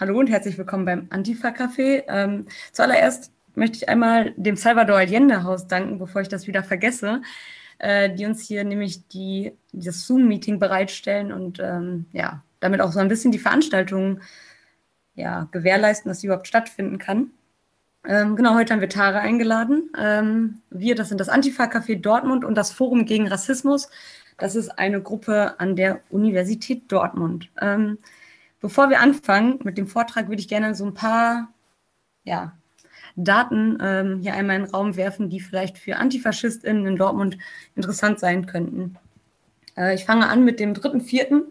Hallo und herzlich willkommen beim Antifa-Café. Ähm, zuallererst möchte ich einmal dem Salvador Allende-Haus danken, bevor ich das wieder vergesse, äh, die uns hier nämlich die, das Zoom-Meeting bereitstellen und ähm, ja, damit auch so ein bisschen die Veranstaltung ja, gewährleisten, dass sie überhaupt stattfinden kann. Ähm, genau, heute haben wir Tara eingeladen. Ähm, wir, das sind das Antifa-Café Dortmund und das Forum gegen Rassismus. Das ist eine Gruppe an der Universität Dortmund. Ähm, Bevor wir anfangen mit dem Vortrag, würde ich gerne so ein paar ja, Daten ähm, hier einmal in den Raum werfen, die vielleicht für AntifaschistInnen in Dortmund interessant sein könnten. Äh, ich fange an mit dem 3.4.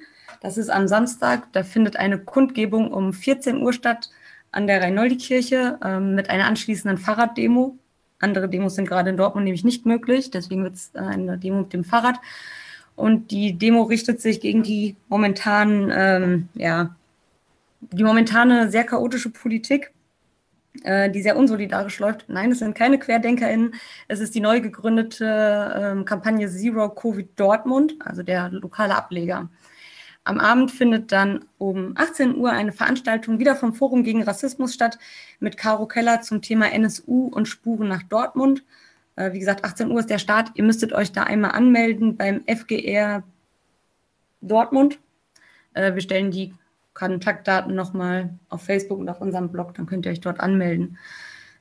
Das ist am Samstag. Da findet eine Kundgebung um 14 Uhr statt an der Reinoldi-Kirche äh, mit einer anschließenden Fahrraddemo. Andere Demos sind gerade in Dortmund nämlich nicht möglich, deswegen wird es äh, eine Demo mit dem Fahrrad. Und die Demo richtet sich gegen die momentanen ähm, ja, die momentane sehr chaotische Politik, äh, die sehr unsolidarisch läuft. Nein, es sind keine QuerdenkerInnen. Es ist die neu gegründete äh, Kampagne Zero Covid Dortmund, also der lokale Ableger. Am Abend findet dann um 18 Uhr eine Veranstaltung wieder vom Forum gegen Rassismus statt mit Caro Keller zum Thema NSU und Spuren nach Dortmund. Äh, wie gesagt, 18 Uhr ist der Start. Ihr müsstet euch da einmal anmelden beim FGR Dortmund. Äh, wir stellen die Kontaktdaten nochmal auf Facebook und auf unserem Blog, dann könnt ihr euch dort anmelden.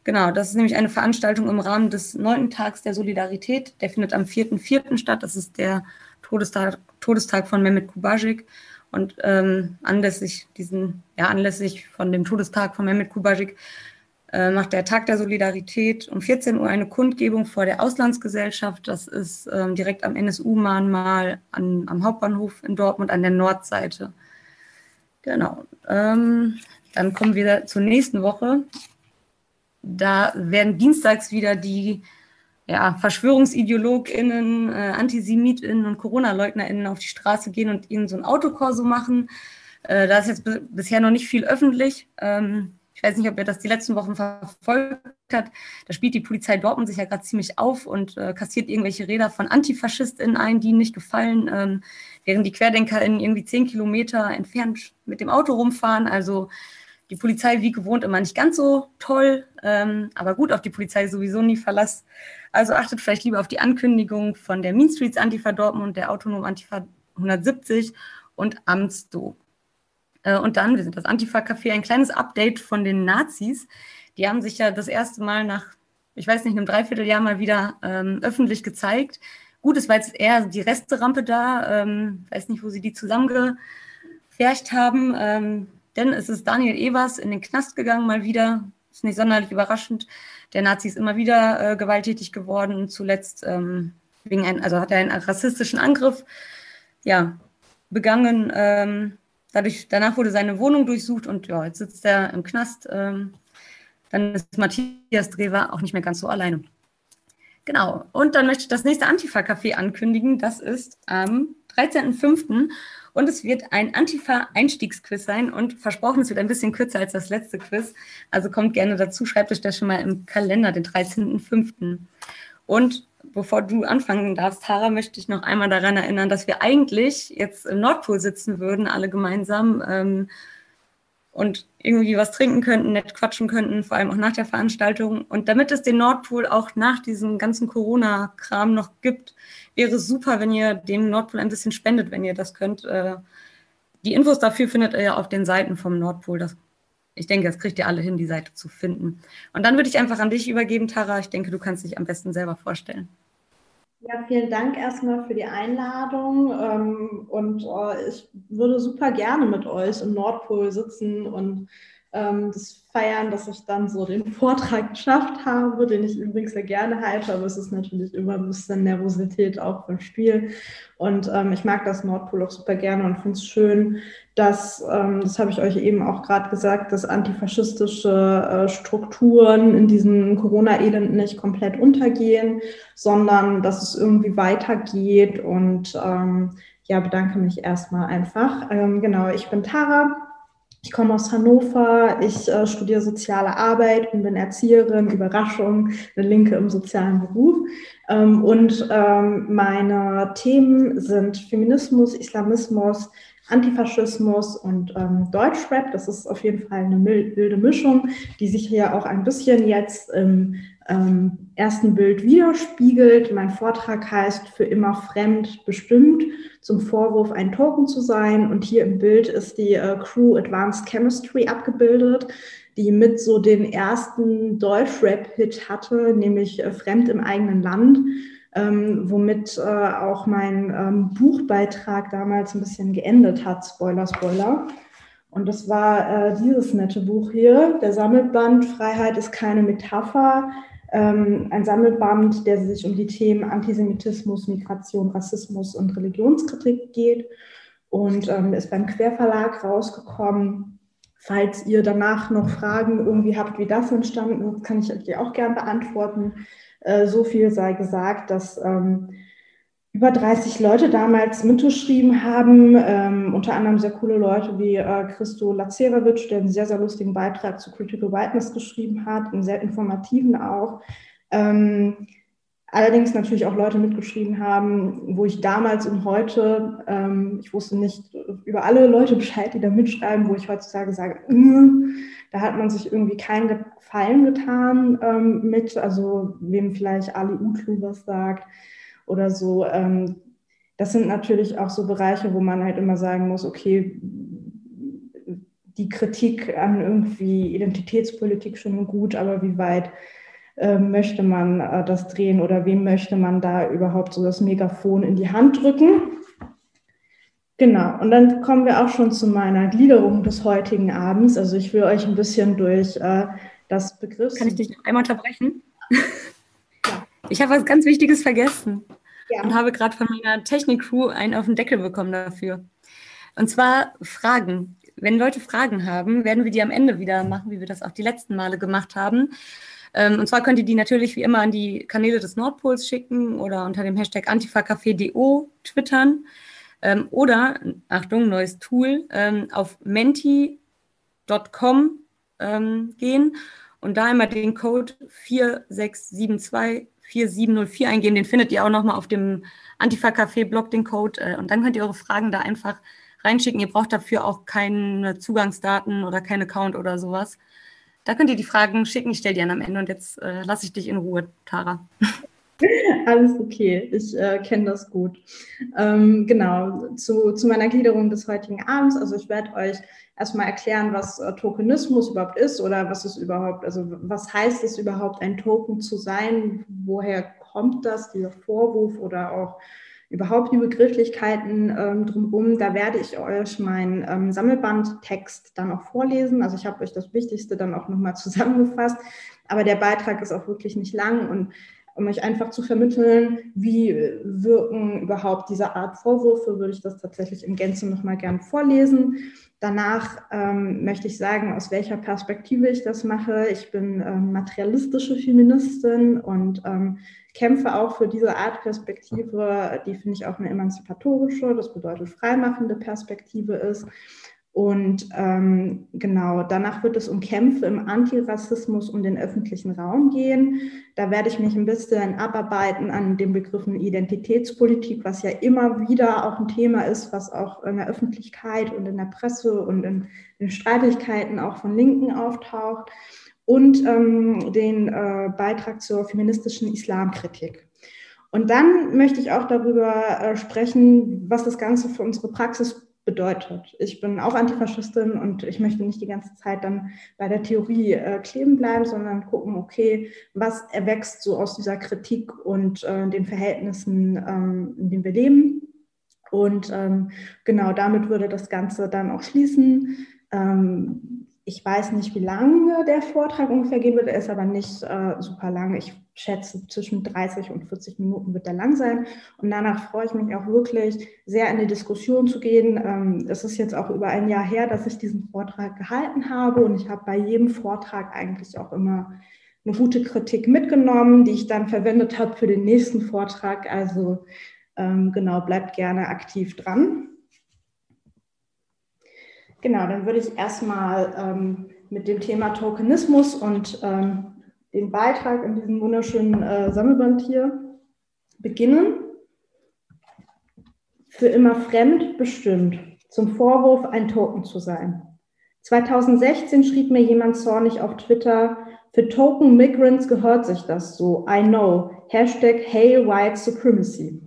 Genau, das ist nämlich eine Veranstaltung im Rahmen des neunten Tags der Solidarität. Der findet am 4.4. statt. Das ist der Todestag, Todestag von Mehmet Kubajik. Und ähm, anlässlich diesen, ja, anlässlich von dem Todestag von Mehmet Kubajik äh, macht der Tag der Solidarität um 14 Uhr eine Kundgebung vor der Auslandsgesellschaft. Das ist ähm, direkt am NSU-Mahnmal am Hauptbahnhof in Dortmund an der Nordseite. Genau. Ähm, dann kommen wir zur nächsten Woche. Da werden dienstags wieder die ja, VerschwörungsideologInnen, äh, AntisemitInnen und Corona-LeugnerInnen auf die Straße gehen und ihnen so ein Autokorso machen. Äh, da ist jetzt bisher noch nicht viel öffentlich. Ähm, ich weiß nicht, ob ihr das die letzten Wochen verfolgt habt. Da spielt die Polizei Dortmund sich ja gerade ziemlich auf und äh, kassiert irgendwelche Räder von AntifaschistInnen ein, die ihnen nicht gefallen, ähm, während die QuerdenkerInnen irgendwie zehn Kilometer entfernt mit dem Auto rumfahren. Also die Polizei wie gewohnt immer nicht ganz so toll, ähm, aber gut, auf die Polizei sowieso nie Verlass. Also achtet vielleicht lieber auf die Ankündigung von der Mean Streets Antifa Dortmund, der Autonom Antifa 170 und Amtsdo. Äh, und dann, wir sind das Antifa-Café, ein kleines Update von den Nazis. Die haben sich ja das erste Mal nach, ich weiß nicht, einem Dreivierteljahr mal wieder ähm, öffentlich gezeigt. Gut, es war jetzt eher die Resterampe da. Ähm, weiß nicht, wo sie die zusammengefercht haben. Ähm, denn es ist Daniel Evers in den Knast gegangen, mal wieder. Ist nicht sonderlich überraschend. Der Nazi ist immer wieder äh, gewalttätig geworden. Zuletzt ähm, wegen ein, also hat er einen rassistischen Angriff ja, begangen. Ähm, Dadurch, danach wurde seine Wohnung durchsucht und ja, jetzt sitzt er im Knast. Ähm, dann ist Matthias Drewer auch nicht mehr ganz so alleine. Genau. Und dann möchte ich das nächste Antifa-Café ankündigen. Das ist am 13.05. Und es wird ein Antifa-Einstiegsquiz sein. Und versprochen, es wird ein bisschen kürzer als das letzte Quiz. Also kommt gerne dazu, schreibt euch das schon mal im Kalender, den 13.05. Und bevor du anfangen darfst, Tara, möchte ich noch einmal daran erinnern, dass wir eigentlich jetzt im Nordpol sitzen würden, alle gemeinsam ähm, und irgendwie was trinken könnten, nett quatschen könnten, vor allem auch nach der Veranstaltung. Und damit es den Nordpol auch nach diesem ganzen Corona-Kram noch gibt, wäre es super, wenn ihr dem Nordpol ein bisschen spendet, wenn ihr das könnt. Äh, die Infos dafür findet ihr ja auf den Seiten vom Nordpol. Das, ich denke, das kriegt ihr alle hin, die Seite zu finden. Und dann würde ich einfach an dich übergeben, Tara. Ich denke, du kannst dich am besten selber vorstellen. Ja, vielen Dank erstmal für die Einladung. Ähm, und äh, ich würde super gerne mit euch im Nordpol sitzen und ähm, das feiern, dass ich dann so den Vortrag geschafft habe, den ich übrigens sehr gerne halte, aber es ist natürlich immer ein bisschen Nervosität auch beim Spiel. Und ähm, ich mag das Nordpol auch super gerne und finde es schön, dass, ähm, das habe ich euch eben auch gerade gesagt, dass antifaschistische äh, Strukturen in diesem Corona-Elend nicht komplett untergehen, sondern dass es irgendwie weitergeht. Und ähm, ja, bedanke mich erstmal einfach. Ähm, genau, ich bin Tara ich komme aus Hannover, ich äh, studiere soziale Arbeit und bin Erzieherin, Überraschung, eine Linke im sozialen Beruf. Ähm, und ähm, meine Themen sind Feminismus, Islamismus, Antifaschismus und ähm, Deutschrap. Das ist auf jeden Fall eine wilde Mischung, die sich hier auch ein bisschen jetzt im ähm, ersten Bild widerspiegelt. Mein Vortrag heißt Für immer fremd bestimmt, zum Vorwurf ein Token zu sein. Und hier im Bild ist die äh, Crew Advanced Chemistry abgebildet, die mit so den ersten Deutschrap-Hit hatte, nämlich äh, Fremd im eigenen Land ähm, womit äh, auch mein ähm, Buchbeitrag damals ein bisschen geendet hat. Spoiler, Spoiler. Und das war äh, dieses nette Buch hier, der Sammelband Freiheit ist keine Metapher. Ähm, ein Sammelband, der sich um die Themen Antisemitismus, Migration, Rassismus und Religionskritik geht. Und ähm, ist beim Querverlag rausgekommen. Falls ihr danach noch Fragen irgendwie habt, wie das entstanden ist, kann ich euch auch gern beantworten. Äh, so viel sei gesagt, dass ähm, über 30 Leute damals mitgeschrieben haben, ähm, unter anderem sehr coole Leute wie äh, Christo Lacerevic, der einen sehr, sehr lustigen Beitrag zu Critical Whiteness geschrieben hat, einen sehr informativen auch. Ähm, allerdings natürlich auch Leute mitgeschrieben haben, wo ich damals und heute, ähm, ich wusste nicht über alle Leute Bescheid, die da mitschreiben, wo ich heutzutage sage, mm, da hat man sich irgendwie keinen Gefallen getan ähm, mit, also wem vielleicht Ali Utlu was sagt oder so. Ähm, das sind natürlich auch so Bereiche, wo man halt immer sagen muss, okay, die Kritik an irgendwie Identitätspolitik schon gut, aber wie weit äh, möchte man äh, das drehen oder wem möchte man da überhaupt so das Megafon in die Hand drücken? Genau, und dann kommen wir auch schon zu meiner Gliederung des heutigen Abends. Also ich will euch ein bisschen durch äh, das Begriff. Kann ich dich noch einmal unterbrechen? Ja. Ich habe was ganz Wichtiges vergessen ja. und habe gerade von meiner Technik-Crew einen auf den Deckel bekommen dafür. Und zwar Fragen. Wenn Leute Fragen haben, werden wir die am Ende wieder machen, wie wir das auch die letzten Male gemacht haben. Ähm, und zwar könnt ihr die natürlich wie immer an die Kanäle des Nordpols schicken oder unter dem Hashtag AntifaCafé.do twittern. Ähm, oder, Achtung, neues Tool, ähm, auf menti.com ähm, gehen und da einmal den Code 46724704 eingeben. Den findet ihr auch nochmal auf dem Antifa-Café-Blog, den Code. Äh, und dann könnt ihr eure Fragen da einfach reinschicken. Ihr braucht dafür auch keine Zugangsdaten oder kein Account oder sowas. Da könnt ihr die Fragen schicken. Ich stelle die dann am Ende und jetzt äh, lasse ich dich in Ruhe, Tara. Alles okay, ich äh, kenne das gut. Ähm, genau, zu, zu meiner Gliederung des heutigen Abends. Also ich werde euch erstmal erklären, was äh, Tokenismus überhaupt ist oder was ist überhaupt, also was heißt es überhaupt, ein Token zu sein? Woher kommt das, dieser Vorwurf oder auch überhaupt die Begrifflichkeiten ähm, drumherum. Da werde ich euch meinen ähm, Sammelbandtext dann auch vorlesen. Also ich habe euch das Wichtigste dann auch nochmal zusammengefasst. Aber der Beitrag ist auch wirklich nicht lang und um euch einfach zu vermitteln, wie wirken überhaupt diese Art Vorwürfe, würde ich das tatsächlich in Gänze nochmal gern vorlesen. Danach ähm, möchte ich sagen, aus welcher Perspektive ich das mache. Ich bin ähm, materialistische Feministin und ähm, kämpfe auch für diese Art Perspektive, die finde ich auch eine emanzipatorische, das bedeutet freimachende Perspektive ist. Und ähm, genau, danach wird es um Kämpfe im Antirassismus und den öffentlichen Raum gehen. Da werde ich mich ein bisschen abarbeiten an den Begriffen Identitätspolitik, was ja immer wieder auch ein Thema ist, was auch in der Öffentlichkeit und in der Presse und in den Streitigkeiten auch von Linken auftaucht. Und ähm, den äh, Beitrag zur feministischen Islamkritik. Und dann möchte ich auch darüber äh, sprechen, was das Ganze für unsere Praxis bedeutet. Ich bin auch Antifaschistin und ich möchte nicht die ganze Zeit dann bei der Theorie äh, kleben bleiben, sondern gucken, okay, was erwächst so aus dieser Kritik und äh, den Verhältnissen, ähm, in denen wir leben. Und ähm, genau damit würde das Ganze dann auch schließen. Ähm, ich weiß nicht, wie lange der Vortrag ungefähr gehen wird, er ist aber nicht äh, super lang. Ich schätze, zwischen 30 und 40 Minuten wird er lang sein. Und danach freue ich mich auch wirklich, sehr in die Diskussion zu gehen. Ähm, es ist jetzt auch über ein Jahr her, dass ich diesen Vortrag gehalten habe. Und ich habe bei jedem Vortrag eigentlich auch immer eine gute Kritik mitgenommen, die ich dann verwendet habe für den nächsten Vortrag. Also ähm, genau, bleibt gerne aktiv dran. Genau, dann würde ich erstmal ähm, mit dem Thema Tokenismus und ähm, dem Beitrag in diesem wunderschönen äh, Sammelband hier beginnen. Für immer fremd bestimmt. zum Vorwurf, ein Token zu sein. 2016 schrieb mir jemand zornig auf Twitter, für Token Migrants gehört sich das so, I know, Hashtag Hail White Supremacy.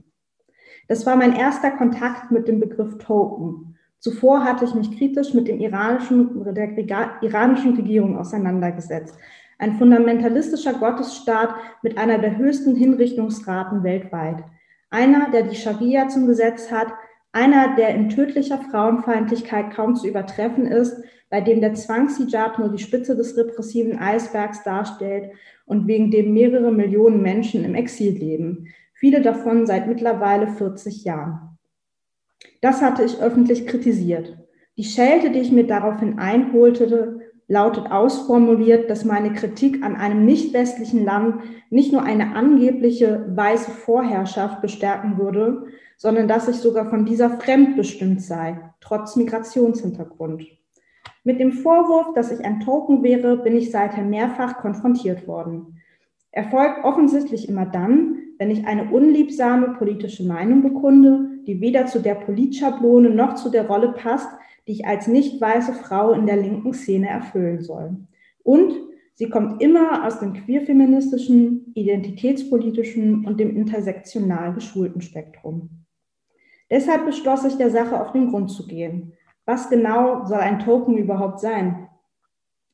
Das war mein erster Kontakt mit dem Begriff Token. Zuvor hatte ich mich kritisch mit dem iranischen, der iranischen Regierung auseinandergesetzt. Ein fundamentalistischer Gottesstaat mit einer der höchsten Hinrichtungsraten weltweit. Einer, der die Scharia zum Gesetz hat, einer, der in tödlicher Frauenfeindlichkeit kaum zu übertreffen ist, bei dem der Zwangshijab nur die Spitze des repressiven Eisbergs darstellt und wegen dem mehrere Millionen Menschen im Exil leben, viele davon seit mittlerweile 40 Jahren. Das hatte ich öffentlich kritisiert. Die Schelte, die ich mir daraufhin einholte, lautet ausformuliert, dass meine Kritik an einem nicht westlichen Land nicht nur eine angebliche weiße Vorherrschaft bestärken würde, sondern dass ich sogar von dieser fremdbestimmt sei, trotz Migrationshintergrund. Mit dem Vorwurf, dass ich ein Token wäre, bin ich seither mehrfach konfrontiert worden. Erfolgt offensichtlich immer dann, wenn ich eine unliebsame politische Meinung bekunde, die weder zu der Politschablone noch zu der Rolle passt, die ich als nicht weiße Frau in der linken Szene erfüllen soll. Und sie kommt immer aus dem queerfeministischen, identitätspolitischen und dem intersektional geschulten Spektrum. Deshalb beschloss ich, der Sache auf den Grund zu gehen. Was genau soll ein Token überhaupt sein?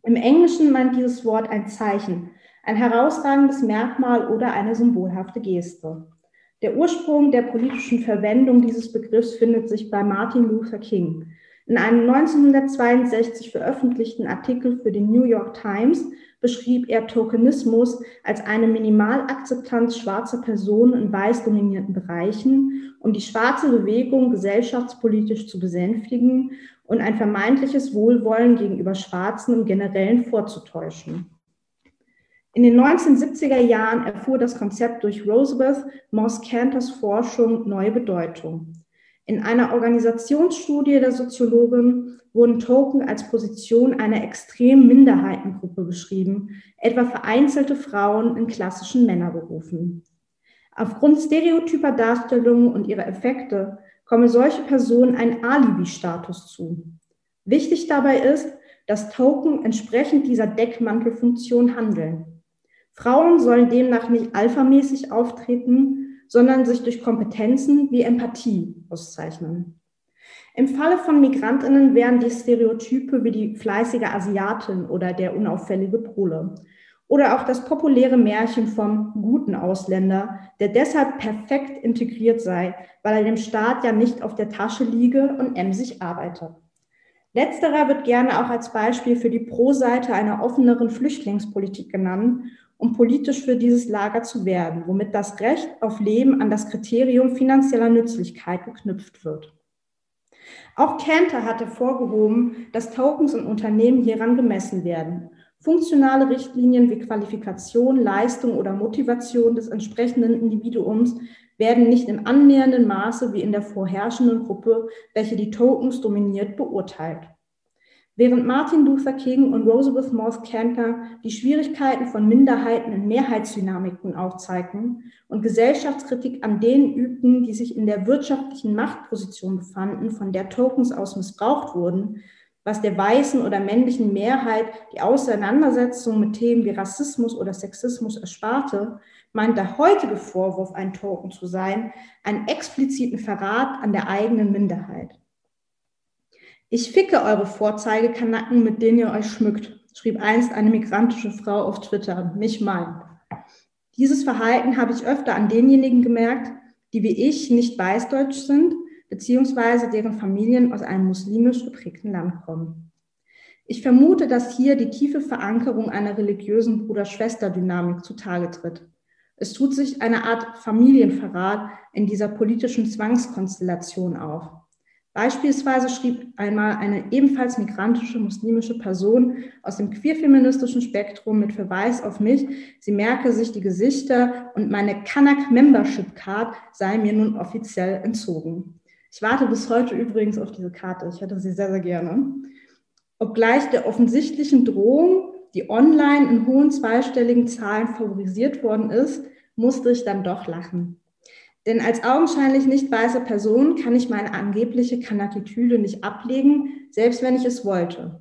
Im Englischen meint dieses Wort ein Zeichen, ein herausragendes Merkmal oder eine symbolhafte Geste. Der Ursprung der politischen Verwendung dieses Begriffs findet sich bei Martin Luther King. In einem 1962 veröffentlichten Artikel für die New York Times beschrieb er Tokenismus als eine Minimalakzeptanz schwarzer Personen in weiß dominierten Bereichen, um die schwarze Bewegung gesellschaftspolitisch zu besänftigen und ein vermeintliches Wohlwollen gegenüber Schwarzen im Generellen vorzutäuschen. In den 1970er Jahren erfuhr das Konzept durch Rosabeth Moss Cantors Forschung neue Bedeutung. In einer Organisationsstudie der Soziologin wurden Token als Position einer extremen Minderheitengruppe beschrieben, etwa vereinzelte Frauen in klassischen Männerberufen. Aufgrund stereotyper Darstellungen und ihrer Effekte komme solche Personen ein Alibi-Status zu. Wichtig dabei ist, dass Token entsprechend dieser Deckmantelfunktion handeln. Frauen sollen demnach nicht alphamäßig auftreten, sondern sich durch Kompetenzen wie Empathie auszeichnen. Im Falle von Migrantinnen wären die Stereotype wie die fleißige Asiatin oder der unauffällige Pole. Oder auch das populäre Märchen vom guten Ausländer, der deshalb perfekt integriert sei, weil er dem Staat ja nicht auf der Tasche liege und emsig arbeite. Letzterer wird gerne auch als Beispiel für die Pro-Seite einer offeneren Flüchtlingspolitik genannt um politisch für dieses Lager zu werden, womit das Recht auf Leben an das Kriterium finanzieller Nützlichkeit geknüpft wird. Auch Cantor hatte vorgehoben, dass Tokens und Unternehmen hieran gemessen werden. Funktionale Richtlinien wie Qualifikation, Leistung oder Motivation des entsprechenden Individuums werden nicht im annähernden Maße wie in der vorherrschenden Gruppe, welche die Tokens dominiert, beurteilt. Während Martin Luther King und Roosevelt Moss Cantor die Schwierigkeiten von Minderheiten in Mehrheitsdynamiken aufzeigten und Gesellschaftskritik an denen übten, die sich in der wirtschaftlichen Machtposition befanden, von der Tokens aus missbraucht wurden, was der weißen oder männlichen Mehrheit die Auseinandersetzung mit Themen wie Rassismus oder Sexismus ersparte, meint der heutige Vorwurf, ein Token zu sein, einen expliziten Verrat an der eigenen Minderheit. Ich ficke eure Vorzeigekanacken, mit denen ihr euch schmückt, schrieb einst eine migrantische Frau auf Twitter, nicht mein. Dieses Verhalten habe ich öfter an denjenigen gemerkt, die wie ich nicht weißdeutsch sind, beziehungsweise deren Familien aus einem muslimisch geprägten Land kommen. Ich vermute, dass hier die tiefe Verankerung einer religiösen Bruder-Schwester-Dynamik zutage tritt. Es tut sich eine Art Familienverrat in dieser politischen Zwangskonstellation auf. Beispielsweise schrieb einmal eine ebenfalls migrantische muslimische Person aus dem queerfeministischen Spektrum mit Verweis auf mich, sie merke sich die Gesichter und meine Kanak Membership Card sei mir nun offiziell entzogen. Ich warte bis heute übrigens auf diese Karte. Ich hätte sie sehr, sehr gerne. Obgleich der offensichtlichen Drohung, die online in hohen zweistelligen Zahlen favorisiert worden ist, musste ich dann doch lachen. Denn als augenscheinlich nicht weiße Person kann ich meine angebliche Kanakitüle nicht ablegen, selbst wenn ich es wollte.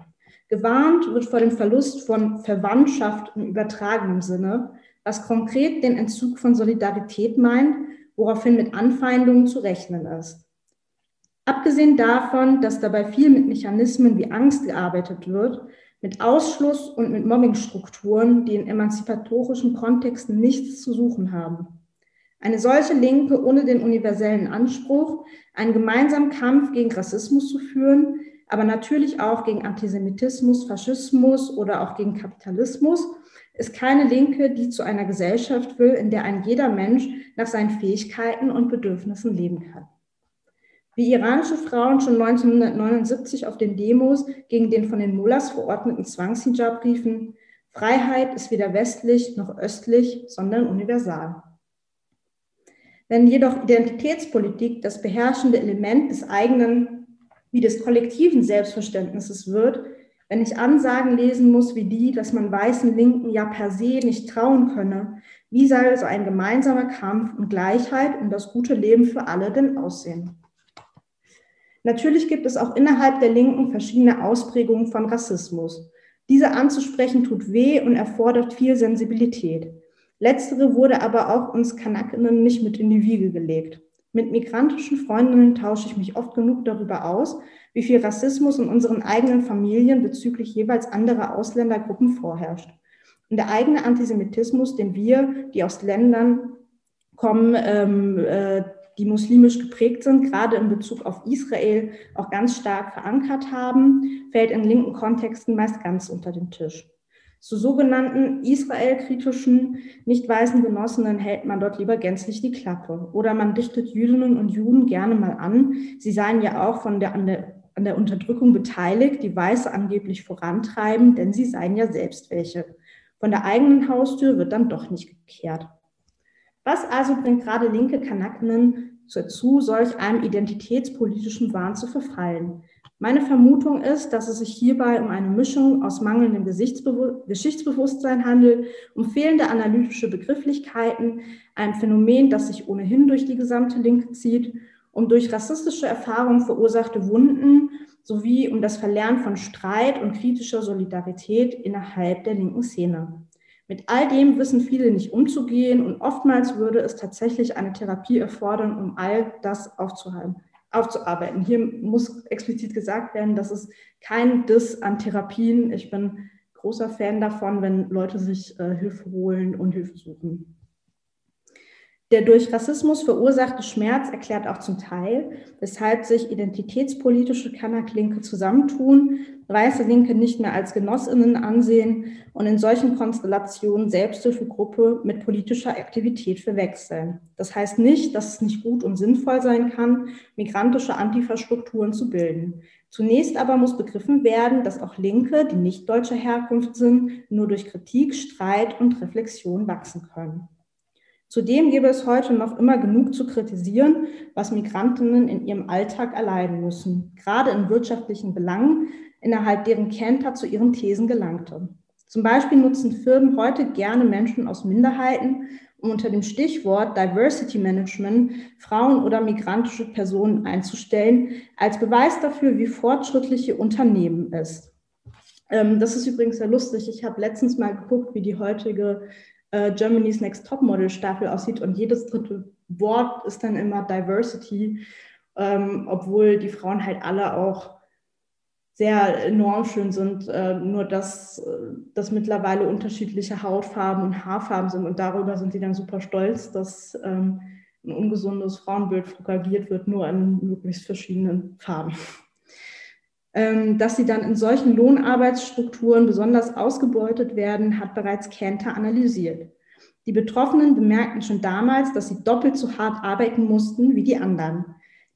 Gewarnt wird vor dem Verlust von Verwandtschaft im übertragenen Sinne, was konkret den Entzug von Solidarität meint, woraufhin mit Anfeindungen zu rechnen ist. Abgesehen davon, dass dabei viel mit Mechanismen wie Angst gearbeitet wird, mit Ausschluss und mit Mobbingstrukturen, die in emanzipatorischen Kontexten nichts zu suchen haben. Eine solche Linke ohne den universellen Anspruch, einen gemeinsamen Kampf gegen Rassismus zu führen, aber natürlich auch gegen Antisemitismus, Faschismus oder auch gegen Kapitalismus, ist keine Linke, die zu einer Gesellschaft will, in der ein jeder Mensch nach seinen Fähigkeiten und Bedürfnissen leben kann. Wie iranische Frauen schon 1979 auf den Demos gegen den von den Mullahs verordneten Zwangshijab riefen, Freiheit ist weder westlich noch östlich, sondern universal. Wenn jedoch Identitätspolitik das beherrschende Element des eigenen wie des kollektiven Selbstverständnisses wird, wenn ich Ansagen lesen muss wie die, dass man weißen Linken ja per se nicht trauen könne, wie soll so ein gemeinsamer Kampf um Gleichheit und das gute Leben für alle denn aussehen? Natürlich gibt es auch innerhalb der Linken verschiedene Ausprägungen von Rassismus. Diese anzusprechen tut weh und erfordert viel Sensibilität. Letztere wurde aber auch uns Kanakinnen nicht mit in die Wiege gelegt. Mit migrantischen Freundinnen tausche ich mich oft genug darüber aus, wie viel Rassismus in unseren eigenen Familien bezüglich jeweils anderer Ausländergruppen vorherrscht. Und der eigene Antisemitismus, den wir, die aus Ländern kommen, ähm, äh, die muslimisch geprägt sind, gerade in Bezug auf Israel auch ganz stark verankert haben, fällt in linken Kontexten meist ganz unter den Tisch. Zu sogenannten israelkritischen, nicht weißen Genossinnen hält man dort lieber gänzlich die Klappe. Oder man dichtet Jüdinnen und Juden gerne mal an. Sie seien ja auch von der, an, der, an der Unterdrückung beteiligt, die Weiße angeblich vorantreiben, denn sie seien ja selbst welche. Von der eigenen Haustür wird dann doch nicht gekehrt. Was also bringt gerade linke Kanakinnen dazu, solch einem identitätspolitischen Wahn zu verfallen? Meine Vermutung ist, dass es sich hierbei um eine Mischung aus mangelndem Geschichtsbewusstsein handelt, um fehlende analytische Begrifflichkeiten, ein Phänomen, das sich ohnehin durch die gesamte Linke zieht, um durch rassistische Erfahrungen verursachte Wunden sowie um das Verlernen von Streit und kritischer Solidarität innerhalb der linken Szene. Mit all dem wissen viele nicht umzugehen und oftmals würde es tatsächlich eine Therapie erfordern, um all das aufzuhalten aufzuarbeiten. Hier muss explizit gesagt werden, dass es kein Diss an Therapien. Ich bin großer Fan davon, wenn Leute sich äh, Hilfe holen und Hilfe suchen. Der durch Rassismus verursachte Schmerz erklärt auch zum Teil, weshalb sich identitätspolitische Kanaklinke zusammentun, weiße Linke nicht mehr als Genossinnen ansehen und in solchen Konstellationen Selbsthilfegruppe mit politischer Aktivität verwechseln. Das heißt nicht, dass es nicht gut und sinnvoll sein kann, migrantische Antifa-Strukturen zu bilden. Zunächst aber muss begriffen werden, dass auch Linke, die nicht deutscher Herkunft sind, nur durch Kritik, Streit und Reflexion wachsen können. Zudem gäbe es heute noch immer genug zu kritisieren, was Migrantinnen in ihrem Alltag erleiden müssen, gerade in wirtschaftlichen Belangen, innerhalb deren Kenter zu ihren Thesen gelangte. Zum Beispiel nutzen Firmen heute gerne Menschen aus Minderheiten, um unter dem Stichwort Diversity Management Frauen oder migrantische Personen einzustellen, als Beweis dafür, wie fortschrittliche Unternehmen ist. Ähm, das ist übrigens sehr lustig. Ich habe letztens mal geguckt, wie die heutige äh, Germany's Next Topmodel Staffel aussieht und jedes dritte Wort ist dann immer Diversity, ähm, obwohl die Frauen halt alle auch sehr enorm schön sind, äh, nur dass, äh, dass mittlerweile unterschiedliche Hautfarben und Haarfarben sind und darüber sind sie dann super stolz, dass ähm, ein ungesundes Frauenbild propagiert wird, nur in möglichst verschiedenen Farben. Ähm, dass sie dann in solchen Lohnarbeitsstrukturen besonders ausgebeutet werden, hat bereits Kenter analysiert. Die Betroffenen bemerkten schon damals, dass sie doppelt so hart arbeiten mussten wie die anderen.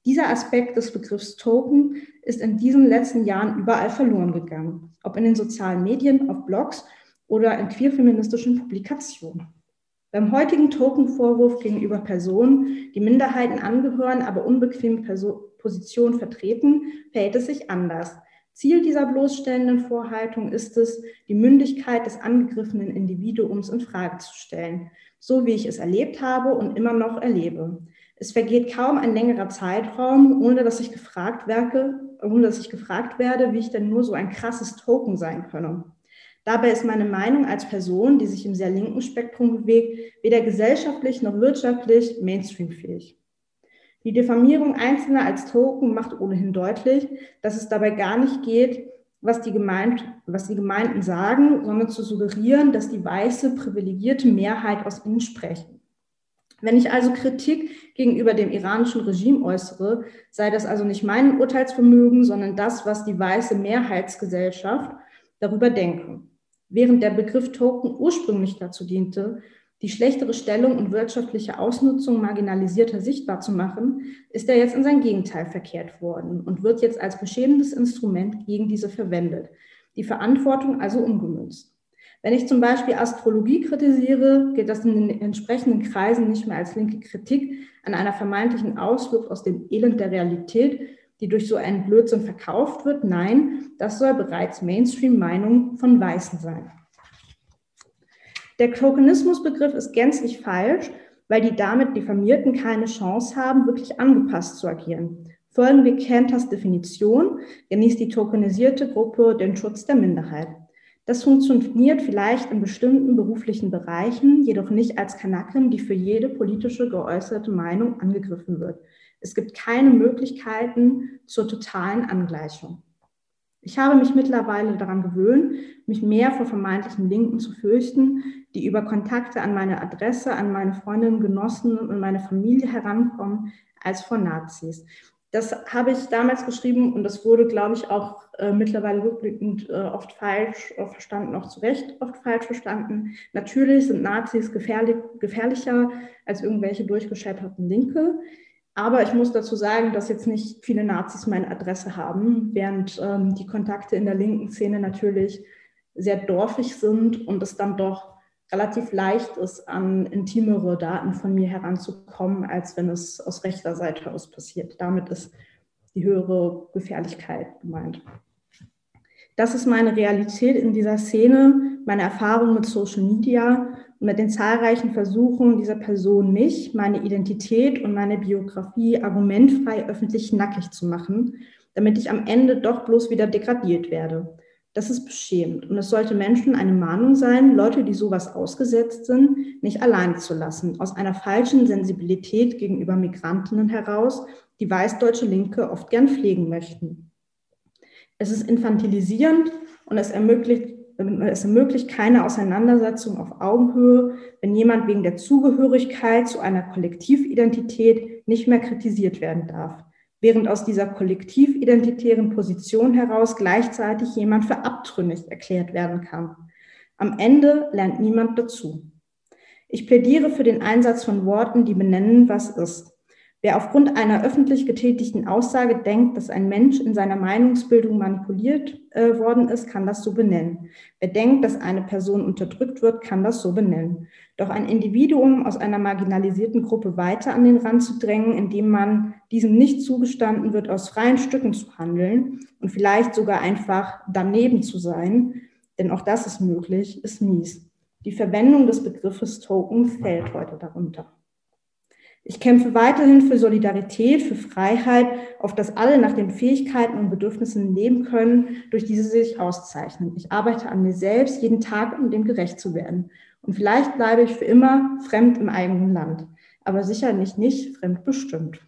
Dieser Aspekt des Begriffs Token ist in diesen letzten Jahren überall verloren gegangen, ob in den sozialen Medien, auf Blogs oder in queerfeministischen Publikationen. Beim heutigen Token-Vorwurf gegenüber Personen, die Minderheiten angehören, aber unbequeme Person Position vertreten, verhält es sich anders. Ziel dieser bloßstellenden Vorhaltung ist es, die Mündigkeit des angegriffenen Individuums in Frage zu stellen, so wie ich es erlebt habe und immer noch erlebe. Es vergeht kaum ein längerer Zeitraum, ohne dass ich gefragt werde, ohne dass ich gefragt werde, wie ich denn nur so ein krasses Token sein könne. Dabei ist meine Meinung als Person, die sich im sehr linken Spektrum bewegt, weder gesellschaftlich noch wirtschaftlich mainstreamfähig. Die Diffamierung Einzelner als Token macht ohnehin deutlich, dass es dabei gar nicht geht, was die, Gemeinde, was die Gemeinden sagen, sondern zu suggerieren, dass die weiße, privilegierte Mehrheit aus ihnen sprechen. Wenn ich also Kritik gegenüber dem iranischen Regime äußere, sei das also nicht mein Urteilsvermögen, sondern das, was die weiße Mehrheitsgesellschaft darüber denken. Während der Begriff Token ursprünglich dazu diente, die schlechtere Stellung und wirtschaftliche Ausnutzung marginalisierter sichtbar zu machen, ist er jetzt in sein Gegenteil verkehrt worden und wird jetzt als beschämendes Instrument gegen diese verwendet, die Verantwortung also umgemünzt. Wenn ich zum Beispiel Astrologie kritisiere, gilt das in den entsprechenden Kreisen nicht mehr als linke Kritik an einer vermeintlichen Ausflucht aus dem Elend der Realität, die durch so einen Blödsinn verkauft wird. Nein, das soll bereits Mainstream-Meinung von Weißen sein. Der Tokenismusbegriff ist gänzlich falsch, weil die damit Diffamierten keine Chance haben, wirklich angepasst zu agieren. Folgen wir Kanters Definition, genießt die tokenisierte Gruppe den Schutz der Minderheit. Das funktioniert vielleicht in bestimmten beruflichen Bereichen, jedoch nicht als Kanaken, die für jede politische geäußerte Meinung angegriffen wird. Es gibt keine Möglichkeiten zur totalen Angleichung. Ich habe mich mittlerweile daran gewöhnt, mich mehr vor vermeintlichen Linken zu fürchten, die über Kontakte an meine Adresse, an meine Freundinnen, Genossen und meine Familie herankommen, als vor Nazis. Das habe ich damals geschrieben und das wurde, glaube ich, auch äh, mittlerweile rückblickend äh, oft falsch äh, verstanden, auch zu Recht oft falsch verstanden. Natürlich sind Nazis gefährlich, gefährlicher als irgendwelche durchgeschätterten Linke. Aber ich muss dazu sagen, dass jetzt nicht viele Nazis meine Adresse haben, während ähm, die Kontakte in der linken Szene natürlich sehr dorfig sind und es dann doch relativ leicht ist, an intimere Daten von mir heranzukommen, als wenn es aus rechter Seite aus passiert. Damit ist die höhere Gefährlichkeit gemeint. Das ist meine Realität in dieser Szene, meine Erfahrung mit Social Media mit den zahlreichen Versuchen dieser Person, mich, meine Identität und meine Biografie argumentfrei öffentlich nackig zu machen, damit ich am Ende doch bloß wieder degradiert werde. Das ist beschämend und es sollte Menschen eine Mahnung sein, Leute, die sowas ausgesetzt sind, nicht allein zu lassen, aus einer falschen Sensibilität gegenüber Migrantinnen heraus, die weißdeutsche Linke oft gern pflegen möchten. Es ist infantilisierend und es ermöglicht, es ermöglicht keine Auseinandersetzung auf Augenhöhe, wenn jemand wegen der Zugehörigkeit zu einer Kollektividentität nicht mehr kritisiert werden darf, während aus dieser kollektividentitären Position heraus gleichzeitig jemand für abtrünnig erklärt werden kann. Am Ende lernt niemand dazu. Ich plädiere für den Einsatz von Worten, die benennen, was ist. Wer aufgrund einer öffentlich getätigten Aussage denkt, dass ein Mensch in seiner Meinungsbildung manipuliert äh, worden ist, kann das so benennen. Wer denkt, dass eine Person unterdrückt wird, kann das so benennen. Doch ein Individuum aus einer marginalisierten Gruppe weiter an den Rand zu drängen, indem man diesem nicht zugestanden wird, aus freien Stücken zu handeln und vielleicht sogar einfach daneben zu sein, denn auch das ist möglich, ist mies. Die Verwendung des Begriffes Token fällt heute darunter. Ich kämpfe weiterhin für Solidarität, für Freiheit, auf das alle nach den Fähigkeiten und Bedürfnissen leben können, durch die sie sich auszeichnen. Ich arbeite an mir selbst jeden Tag, um dem gerecht zu werden. Und vielleicht bleibe ich für immer fremd im eigenen Land, aber sicherlich nicht fremdbestimmt.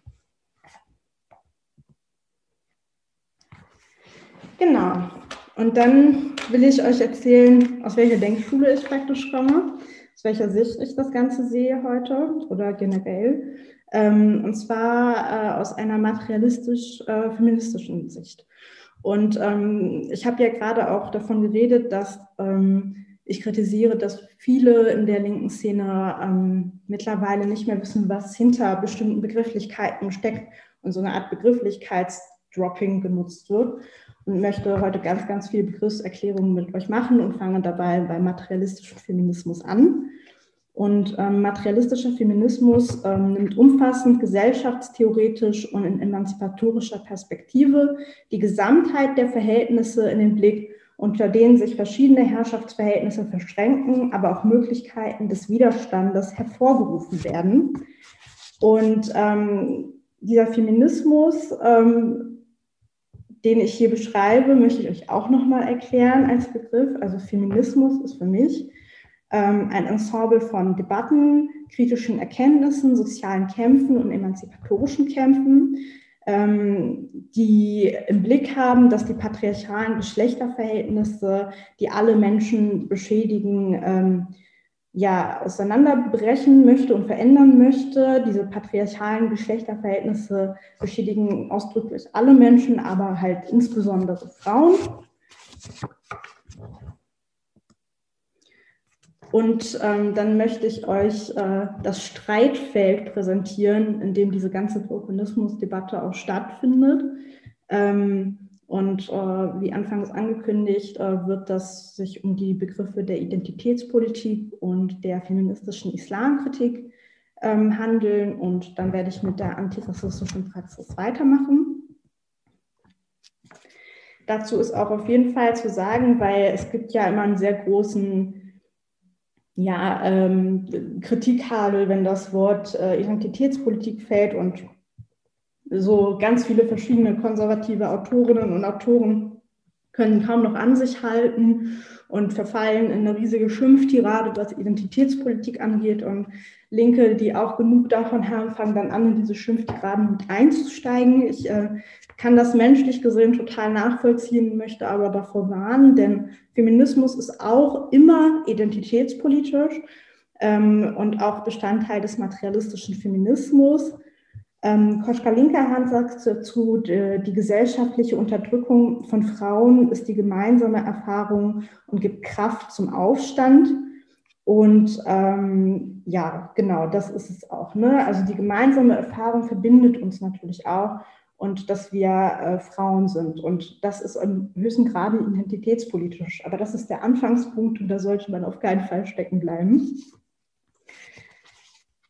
Genau. Und dann will ich euch erzählen, aus welcher Denkschule ich praktisch komme welcher Sicht ich das Ganze sehe heute oder generell. Ähm, und zwar äh, aus einer materialistisch-feministischen äh, Sicht. Und ähm, ich habe ja gerade auch davon geredet, dass ähm, ich kritisiere, dass viele in der linken Szene ähm, mittlerweile nicht mehr wissen, was hinter bestimmten Begrifflichkeiten steckt und so eine Art Begrifflichkeitsdropping genutzt wird und möchte heute ganz, ganz viele Begriffserklärungen mit euch machen und fange dabei beim materialistischen Feminismus an. Und ähm, materialistischer Feminismus ähm, nimmt umfassend gesellschaftstheoretisch und in emanzipatorischer Perspektive die Gesamtheit der Verhältnisse in den Blick, unter denen sich verschiedene Herrschaftsverhältnisse verschränken, aber auch Möglichkeiten des Widerstandes hervorgerufen werden. Und ähm, dieser Feminismus, ähm, den ich hier beschreibe, möchte ich euch auch nochmal erklären als Begriff. Also Feminismus ist für mich ähm, ein Ensemble von Debatten, kritischen Erkenntnissen, sozialen Kämpfen und emanzipatorischen Kämpfen, ähm, die im Blick haben, dass die patriarchalen Geschlechterverhältnisse, die alle Menschen beschädigen, ähm, ja, auseinanderbrechen möchte und verändern möchte. Diese patriarchalen Geschlechterverhältnisse beschädigen ausdrücklich alle Menschen, aber halt insbesondere Frauen. Und ähm, dann möchte ich euch äh, das Streitfeld präsentieren, in dem diese ganze Tokenismus-Debatte auch stattfindet. Ähm, und äh, wie anfangs angekündigt, äh, wird das sich um die Begriffe der Identitätspolitik und der feministischen Islamkritik ähm, handeln. Und dann werde ich mit der antirassistischen Praxis weitermachen. Dazu ist auch auf jeden Fall zu sagen, weil es gibt ja immer einen sehr großen ja, ähm, Kritik habe, wenn das Wort äh, Identitätspolitik fällt und so ganz viele verschiedene konservative Autorinnen und Autoren können kaum noch an sich halten und verfallen in eine riesige Schimpftirade, was Identitätspolitik angeht. Und Linke, die auch genug davon haben, fangen dann an, in diese Schimpftiraden mit einzusteigen. Ich äh, kann das menschlich gesehen total nachvollziehen, möchte aber davor warnen, denn Feminismus ist auch immer identitätspolitisch ähm, und auch Bestandteil des materialistischen Feminismus. Ähm, Koschka Linkerhand sagt dazu, die, die gesellschaftliche Unterdrückung von Frauen ist die gemeinsame Erfahrung und gibt Kraft zum Aufstand. Und ähm, ja, genau, das ist es auch. Ne? Also die gemeinsame Erfahrung verbindet uns natürlich auch und dass wir äh, Frauen sind. Und das ist im höchsten Grade identitätspolitisch. Aber das ist der Anfangspunkt und da sollte man auf keinen Fall stecken bleiben.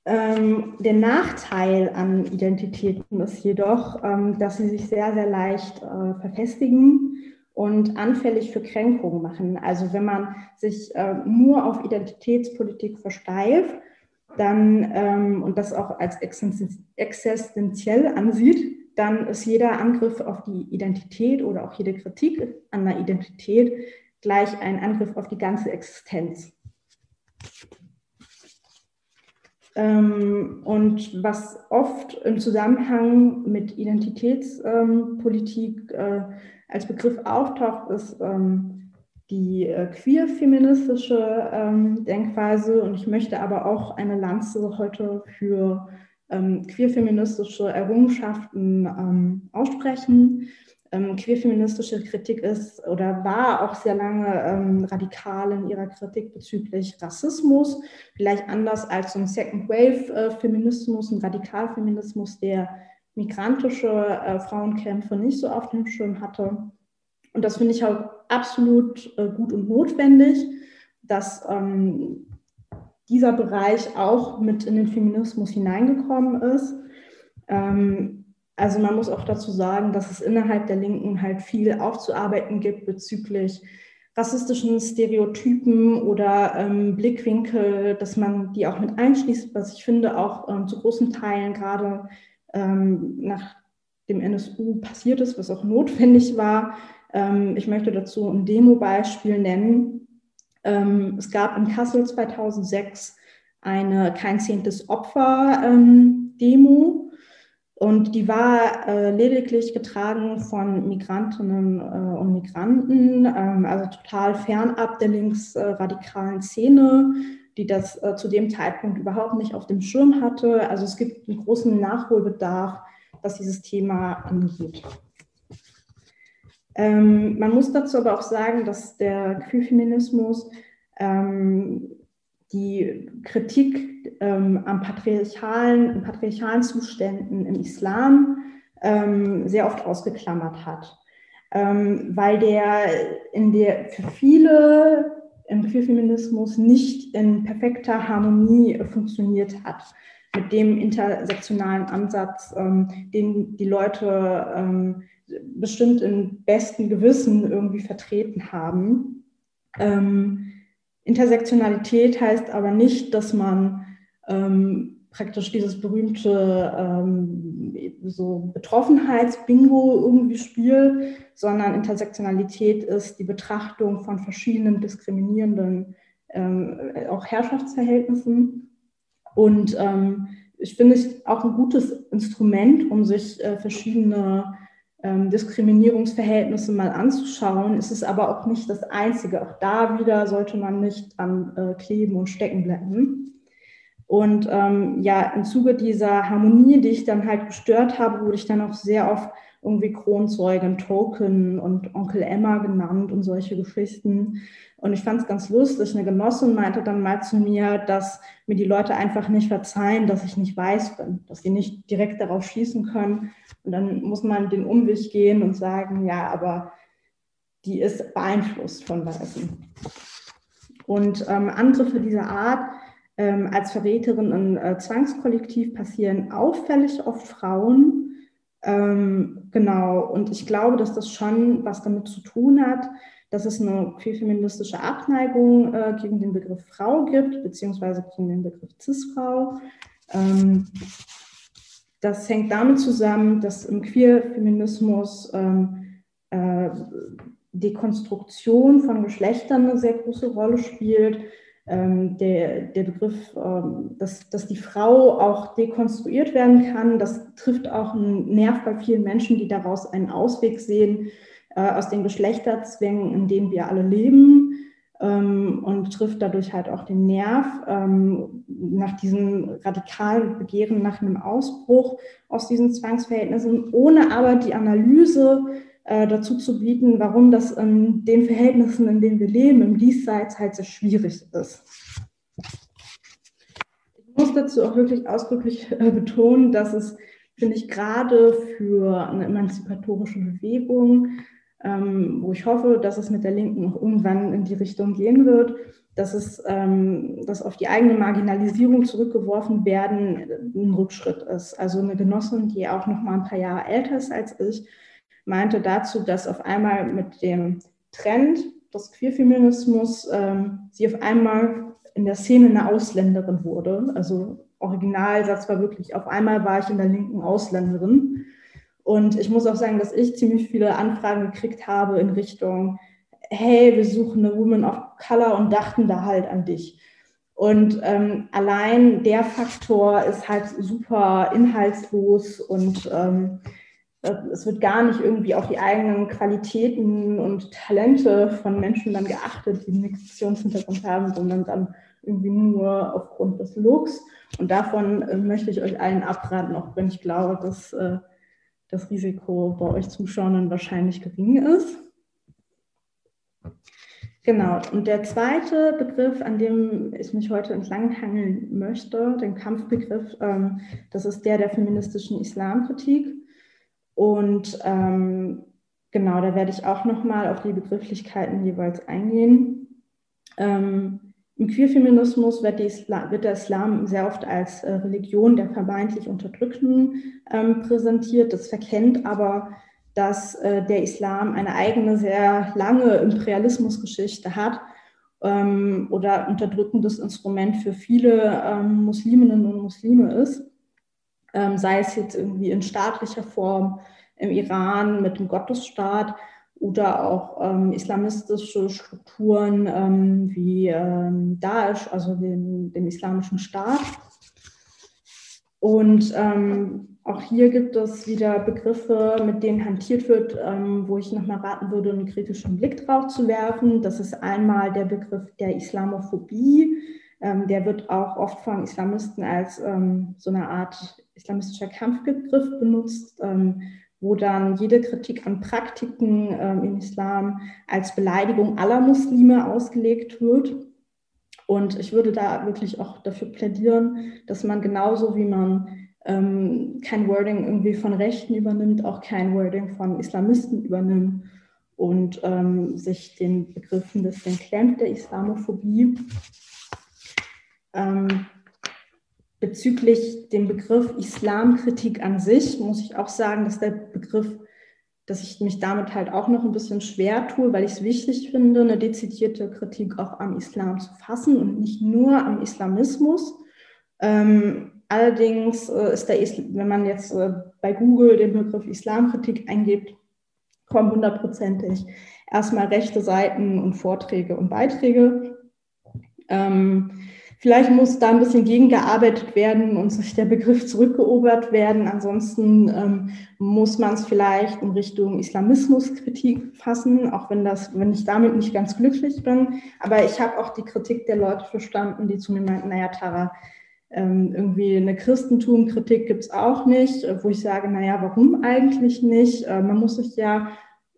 Ähm, der Nachteil an Identitäten ist jedoch, ähm, dass sie sich sehr, sehr leicht äh, verfestigen und anfällig für Kränkungen machen. Also wenn man sich äh, nur auf Identitätspolitik versteift, dann ähm, und das auch als existenziell ansieht, dann ist jeder Angriff auf die Identität oder auch jede Kritik an der Identität gleich ein Angriff auf die ganze Existenz. Ähm, und was oft im Zusammenhang mit Identitätspolitik äh, als Begriff auftaucht, ist ähm, die äh, queer-feministische ähm, Denkweise. Und ich möchte aber auch eine Lanze heute für queerfeministische Errungenschaften aussprechen. Ähm, queerfeministische Kritik ist oder war auch sehr lange ähm, radikal in ihrer Kritik bezüglich Rassismus, vielleicht anders als so ein Second Wave äh, Feminismus, ein Radikalfeminismus, der migrantische äh, Frauenkämpfe nicht so auf dem Schirm hatte. Und das finde ich auch absolut äh, gut und notwendig, dass ähm, dieser Bereich auch mit in den Feminismus hineingekommen ist. Ähm, also man muss auch dazu sagen, dass es innerhalb der Linken halt viel aufzuarbeiten gibt bezüglich rassistischen Stereotypen oder ähm, Blickwinkel, dass man die auch mit einschließt, was ich finde auch ähm, zu großen Teilen gerade ähm, nach dem NSU passiert ist, was auch notwendig war. Ähm, ich möchte dazu ein Demo-Beispiel nennen. Ähm, es gab in Kassel 2006 eine Kein zehntes Opfer-Demo. Und die war äh, lediglich getragen von Migrantinnen äh, und Migranten, ähm, also total fernab der linksradikalen Szene, die das äh, zu dem Zeitpunkt überhaupt nicht auf dem Schirm hatte. Also es gibt einen großen Nachholbedarf, was dieses Thema angeht. Ähm, man muss dazu aber auch sagen, dass der Queerfeminismus ähm, die Kritik ähm, am patriarchalen, patriarchalen Zuständen im Islam ähm, sehr oft ausgeklammert hat, ähm, weil der in der für viele im Queerfeminismus nicht in perfekter Harmonie funktioniert hat mit dem intersektionalen Ansatz, ähm, den die Leute bestimmt im besten Gewissen irgendwie vertreten haben. Ähm, Intersektionalität heißt aber nicht, dass man ähm, praktisch dieses berühmte ähm, so Betroffenheits-Bingo irgendwie spielt, sondern Intersektionalität ist die Betrachtung von verschiedenen diskriminierenden ähm, auch Herrschaftsverhältnissen. Und ähm, ich finde es auch ein gutes Instrument, um sich äh, verschiedene ähm, Diskriminierungsverhältnisse mal anzuschauen. Es aber auch nicht das Einzige. Auch da wieder sollte man nicht dran äh, kleben und stecken bleiben. Und ähm, ja, im Zuge dieser Harmonie, die ich dann halt gestört habe, wurde ich dann auch sehr oft irgendwie Kronzeugen, Token und Onkel Emma genannt und solche Geschichten. Und ich fand es ganz lustig. Eine Genossin meinte dann mal zu mir, dass mir die Leute einfach nicht verzeihen, dass ich nicht weiß bin, dass sie nicht direkt darauf schießen können. Und dann muss man den Umweg gehen und sagen, ja, aber die ist beeinflusst von Weißen. Und ähm, Angriffe dieser Art ähm, als Verräterin im äh, Zwangskollektiv passieren auffällig oft Frauen. Ähm, genau, und ich glaube, dass das schon was damit zu tun hat, dass es eine queerfeministische Abneigung äh, gegen den Begriff Frau gibt, beziehungsweise gegen den Begriff Cis-Frau. Ähm, das hängt damit zusammen, dass im Queerfeminismus ähm, äh, Dekonstruktion von Geschlechtern eine sehr große Rolle spielt ähm, der, der Begriff, ähm, dass, dass die Frau auch dekonstruiert werden kann, das trifft auch einen Nerv bei vielen Menschen, die daraus einen Ausweg sehen äh, aus den Geschlechterzwängen, in denen wir alle leben ähm, und trifft dadurch halt auch den Nerv ähm, nach diesem radikalen Begehren nach einem Ausbruch aus diesen Zwangsverhältnissen, ohne aber die Analyse äh, dazu zu bieten, warum das in den Verhältnissen, in denen wir leben, im Diesseits halt so schwierig ist. Ich muss dazu auch wirklich ausdrücklich äh, betonen, dass es, finde ich, gerade für eine emanzipatorische Bewegung, ähm, wo ich hoffe, dass es mit der Linken noch irgendwann in die Richtung gehen wird, dass es, ähm, dass auf die eigene Marginalisierung zurückgeworfen werden, ein Rückschritt ist. Also eine Genossin, die auch noch mal ein paar Jahre älter ist als ich, meinte dazu, dass auf einmal mit dem Trend des Queerfeminismus ähm, sie auf einmal in der Szene eine Ausländerin wurde. Also Originalsatz war wirklich, auf einmal war ich in der linken Ausländerin. Und ich muss auch sagen, dass ich ziemlich viele Anfragen gekriegt habe in Richtung, hey, wir suchen eine Woman of Color und dachten da halt an dich. Und ähm, allein der Faktor ist halt super inhaltslos und ähm, es wird gar nicht irgendwie auf die eigenen Qualitäten und Talente von Menschen dann geachtet, die einen Migrationshintergrund haben, sondern dann irgendwie nur aufgrund des Looks. Und davon äh, möchte ich euch allen abraten, auch wenn ich glaube, dass äh, das Risiko bei euch Zuschauern wahrscheinlich gering ist. Genau, und der zweite Begriff, an dem ich mich heute entlanghangeln möchte, den Kampfbegriff, ähm, das ist der der feministischen Islamkritik. Und ähm, genau, da werde ich auch nochmal auf die Begrifflichkeiten jeweils eingehen. Ähm, Im Queerfeminismus wird, wird, der Islam sehr oft als äh, Religion der vermeintlich Unterdrückten ähm, präsentiert. Das verkennt aber, dass äh, der Islam eine eigene, sehr lange Imperialismusgeschichte hat ähm, oder unterdrückendes Instrument für viele ähm, Musliminnen und Muslime ist ähm, sei es jetzt irgendwie in staatlicher Form im Iran mit dem Gottesstaat oder auch ähm, islamistische Strukturen ähm, wie ähm, Daesh, also dem, dem islamischen Staat. Und ähm, auch hier gibt es wieder Begriffe, mit denen hantiert wird, ähm, wo ich nochmal raten würde, einen kritischen Blick drauf zu werfen. Das ist einmal der Begriff der Islamophobie. Ähm, der wird auch oft von Islamisten als ähm, so eine Art islamistischer Kampfbegriff benutzt, ähm, wo dann jede Kritik an Praktiken ähm, im Islam als Beleidigung aller Muslime ausgelegt wird. Und ich würde da wirklich auch dafür plädieren, dass man genauso wie man ähm, kein Wording irgendwie von Rechten übernimmt, auch kein Wording von Islamisten übernimmt und ähm, sich den Begriffen bisschen klemmt der Islamophobie. Ähm, Bezüglich dem Begriff Islamkritik an sich muss ich auch sagen, dass der Begriff, dass ich mich damit halt auch noch ein bisschen schwer tue, weil ich es wichtig finde, eine dezidierte Kritik auch am Islam zu fassen und nicht nur am Islamismus. Ähm, Allerdings äh, ist der, wenn man jetzt äh, bei Google den Begriff Islamkritik eingibt, kommen hundertprozentig erstmal rechte Seiten und Vorträge und Beiträge. Ähm, vielleicht muss da ein bisschen gegengearbeitet werden und sich der Begriff zurückgeobert werden. Ansonsten ähm, muss man es vielleicht in Richtung Islamismuskritik fassen, auch wenn, das, wenn ich damit nicht ganz glücklich bin. Aber ich habe auch die Kritik der Leute verstanden, die zu mir meinten, naja, Tara, ähm, irgendwie eine Christentumkritik gibt es auch nicht, wo ich sage, naja, warum eigentlich nicht? Äh, man muss sich ja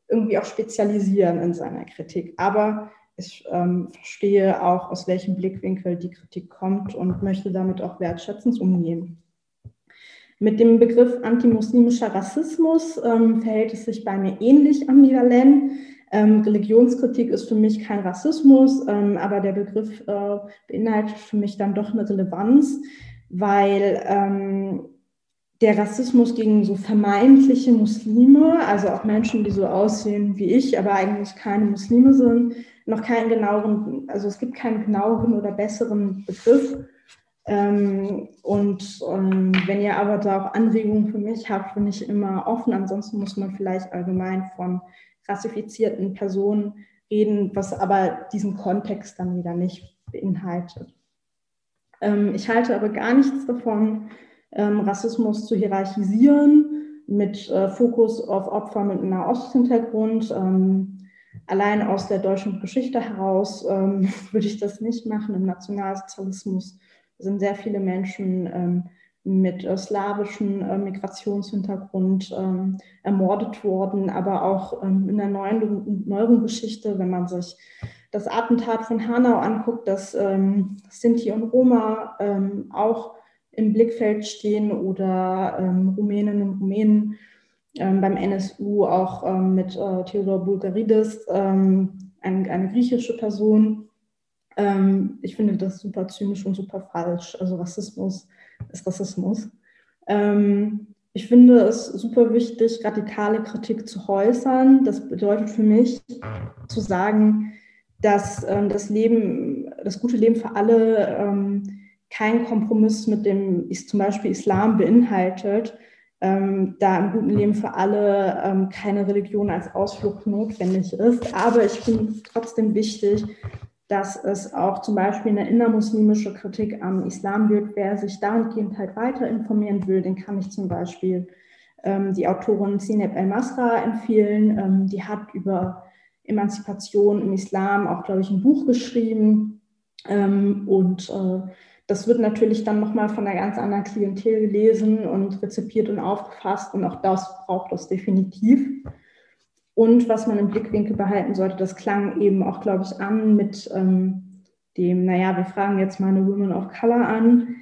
irgendwie auch spezialisieren in seiner Kritik. Aber ich ähm, verstehe auch, aus welchem Blickwinkel die Kritik kommt und möchte damit auch wertschätzend umgehen. Mit dem Begriff antimuslimischer Rassismus ähm, verhält es sich bei mir ähnlich ambivalent. Ähm, Religionskritik ist für mich kein Rassismus, ähm, aber der Begriff äh, beinhaltet für mich dann doch eine Relevanz, weil ähm, der Rassismus gegen so vermeintliche Muslime, also auch Menschen, die so aussehen wie ich, aber eigentlich keine Muslime sind, noch keinen genaueren, also es gibt keinen genaueren oder besseren Begriff. Ähm, und ähm, wenn ihr aber da auch Anregungen für mich habt, bin ich immer offen. Ansonsten muss man vielleicht allgemein von rassifizierten Personen reden, was aber diesen Kontext dann wieder nicht beinhaltet. Ähm, ich halte aber gar nichts davon, ähm, Rassismus zu hierarchisieren mit äh, Fokus auf Opfer mit Nahosthintergrund. Ähm, allein aus der deutschen Geschichte heraus ähm, würde ich das nicht machen. Im Nationalsozialismus sind sehr viele Menschen ähm, mit äh, slawischem äh, Migrationshintergrund ähm, ermordet worden, aber auch ähm, in der neuen, neueren Geschichte, wenn man sich das Attentat von Hanau anguckt, dass Sinti und Roma auch im Blickfeld stehen oder ähm, Rumäninnen und Rumänen ähm, beim NSU auch ähm, mit äh, Theodor Bulgaridis, ähm, ein, eine griechische Person. Ähm, ich finde das super zynisch und super falsch. Also Rassismus ist Rassismus. Ähm, ich finde es super wichtig, radikale Kritik zu äußern. Das bedeutet für mich zu sagen, dass das Leben, das gute Leben für alle kein Kompromiss mit dem zum Beispiel Islam beinhaltet, ähm, da im guten Leben für alle ähm, keine Religion als Ausflucht notwendig ist. Aber ich finde es trotzdem wichtig, dass es auch zum Beispiel eine innermuslimische Kritik am Islam gibt. Wer sich dahingehend halt weiter informieren will, den kann ich zum Beispiel ähm, die Autorin Sineb El-Masra empfehlen. Ähm, die hat über Emanzipation im Islam auch, glaube ich, ein Buch geschrieben. Ähm, und äh, das wird natürlich dann nochmal von einer ganz anderen Klientel gelesen und rezipiert und aufgefasst und auch das braucht es definitiv. Und was man im Blickwinkel behalten sollte, das klang eben auch, glaube ich, an mit ähm, dem, naja, wir fragen jetzt mal eine Women of Color an.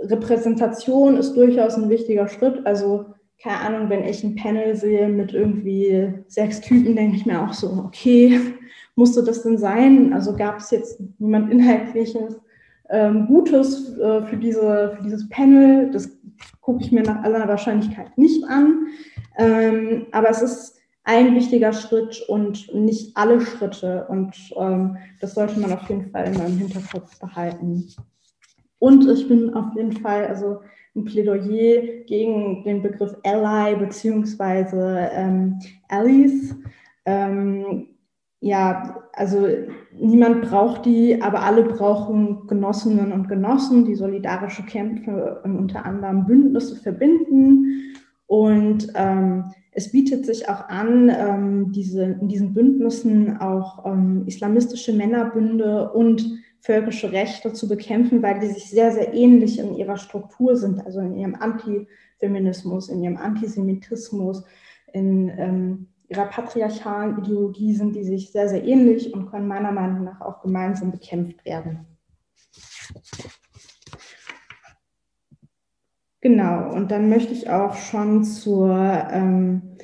Repräsentation ist durchaus ein wichtiger Schritt. Also, keine Ahnung, wenn ich ein Panel sehe mit irgendwie sechs Typen, denke ich mir auch so, okay, musste das denn sein? Also gab es jetzt niemand Inhaltliches, ähm, Gutes äh, für, diese, für dieses Panel. Das gucke ich mir nach aller Wahrscheinlichkeit nicht an. Ähm, aber es ist ein wichtiger Schritt und nicht alle Schritte. Und ähm, das sollte man auf jeden Fall immer im Hinterkopf behalten. Und ich bin auf jeden Fall also ein Plädoyer gegen den Begriff Ally beziehungsweise ähm, Allies. Ähm, ja, also niemand braucht die, aber alle brauchen Genossinnen und Genossen, die solidarische Kämpfe und unter anderem Bündnisse verbinden. Und ähm, es bietet sich auch an, ähm, diese, in diesen Bündnissen auch ähm, islamistische Männerbünde und völkische Rechte zu bekämpfen, weil die sich sehr, sehr ähnlich in ihrer Struktur sind, also in ihrem Antifeminismus, in ihrem Antisemitismus, in ähm, ihrer patriarchalen Ideologie sind die sich sehr, sehr ähnlich und können meiner Meinung nach auch gemeinsam bekämpft werden. Genau, und dann möchte ich auch schon zur ähm,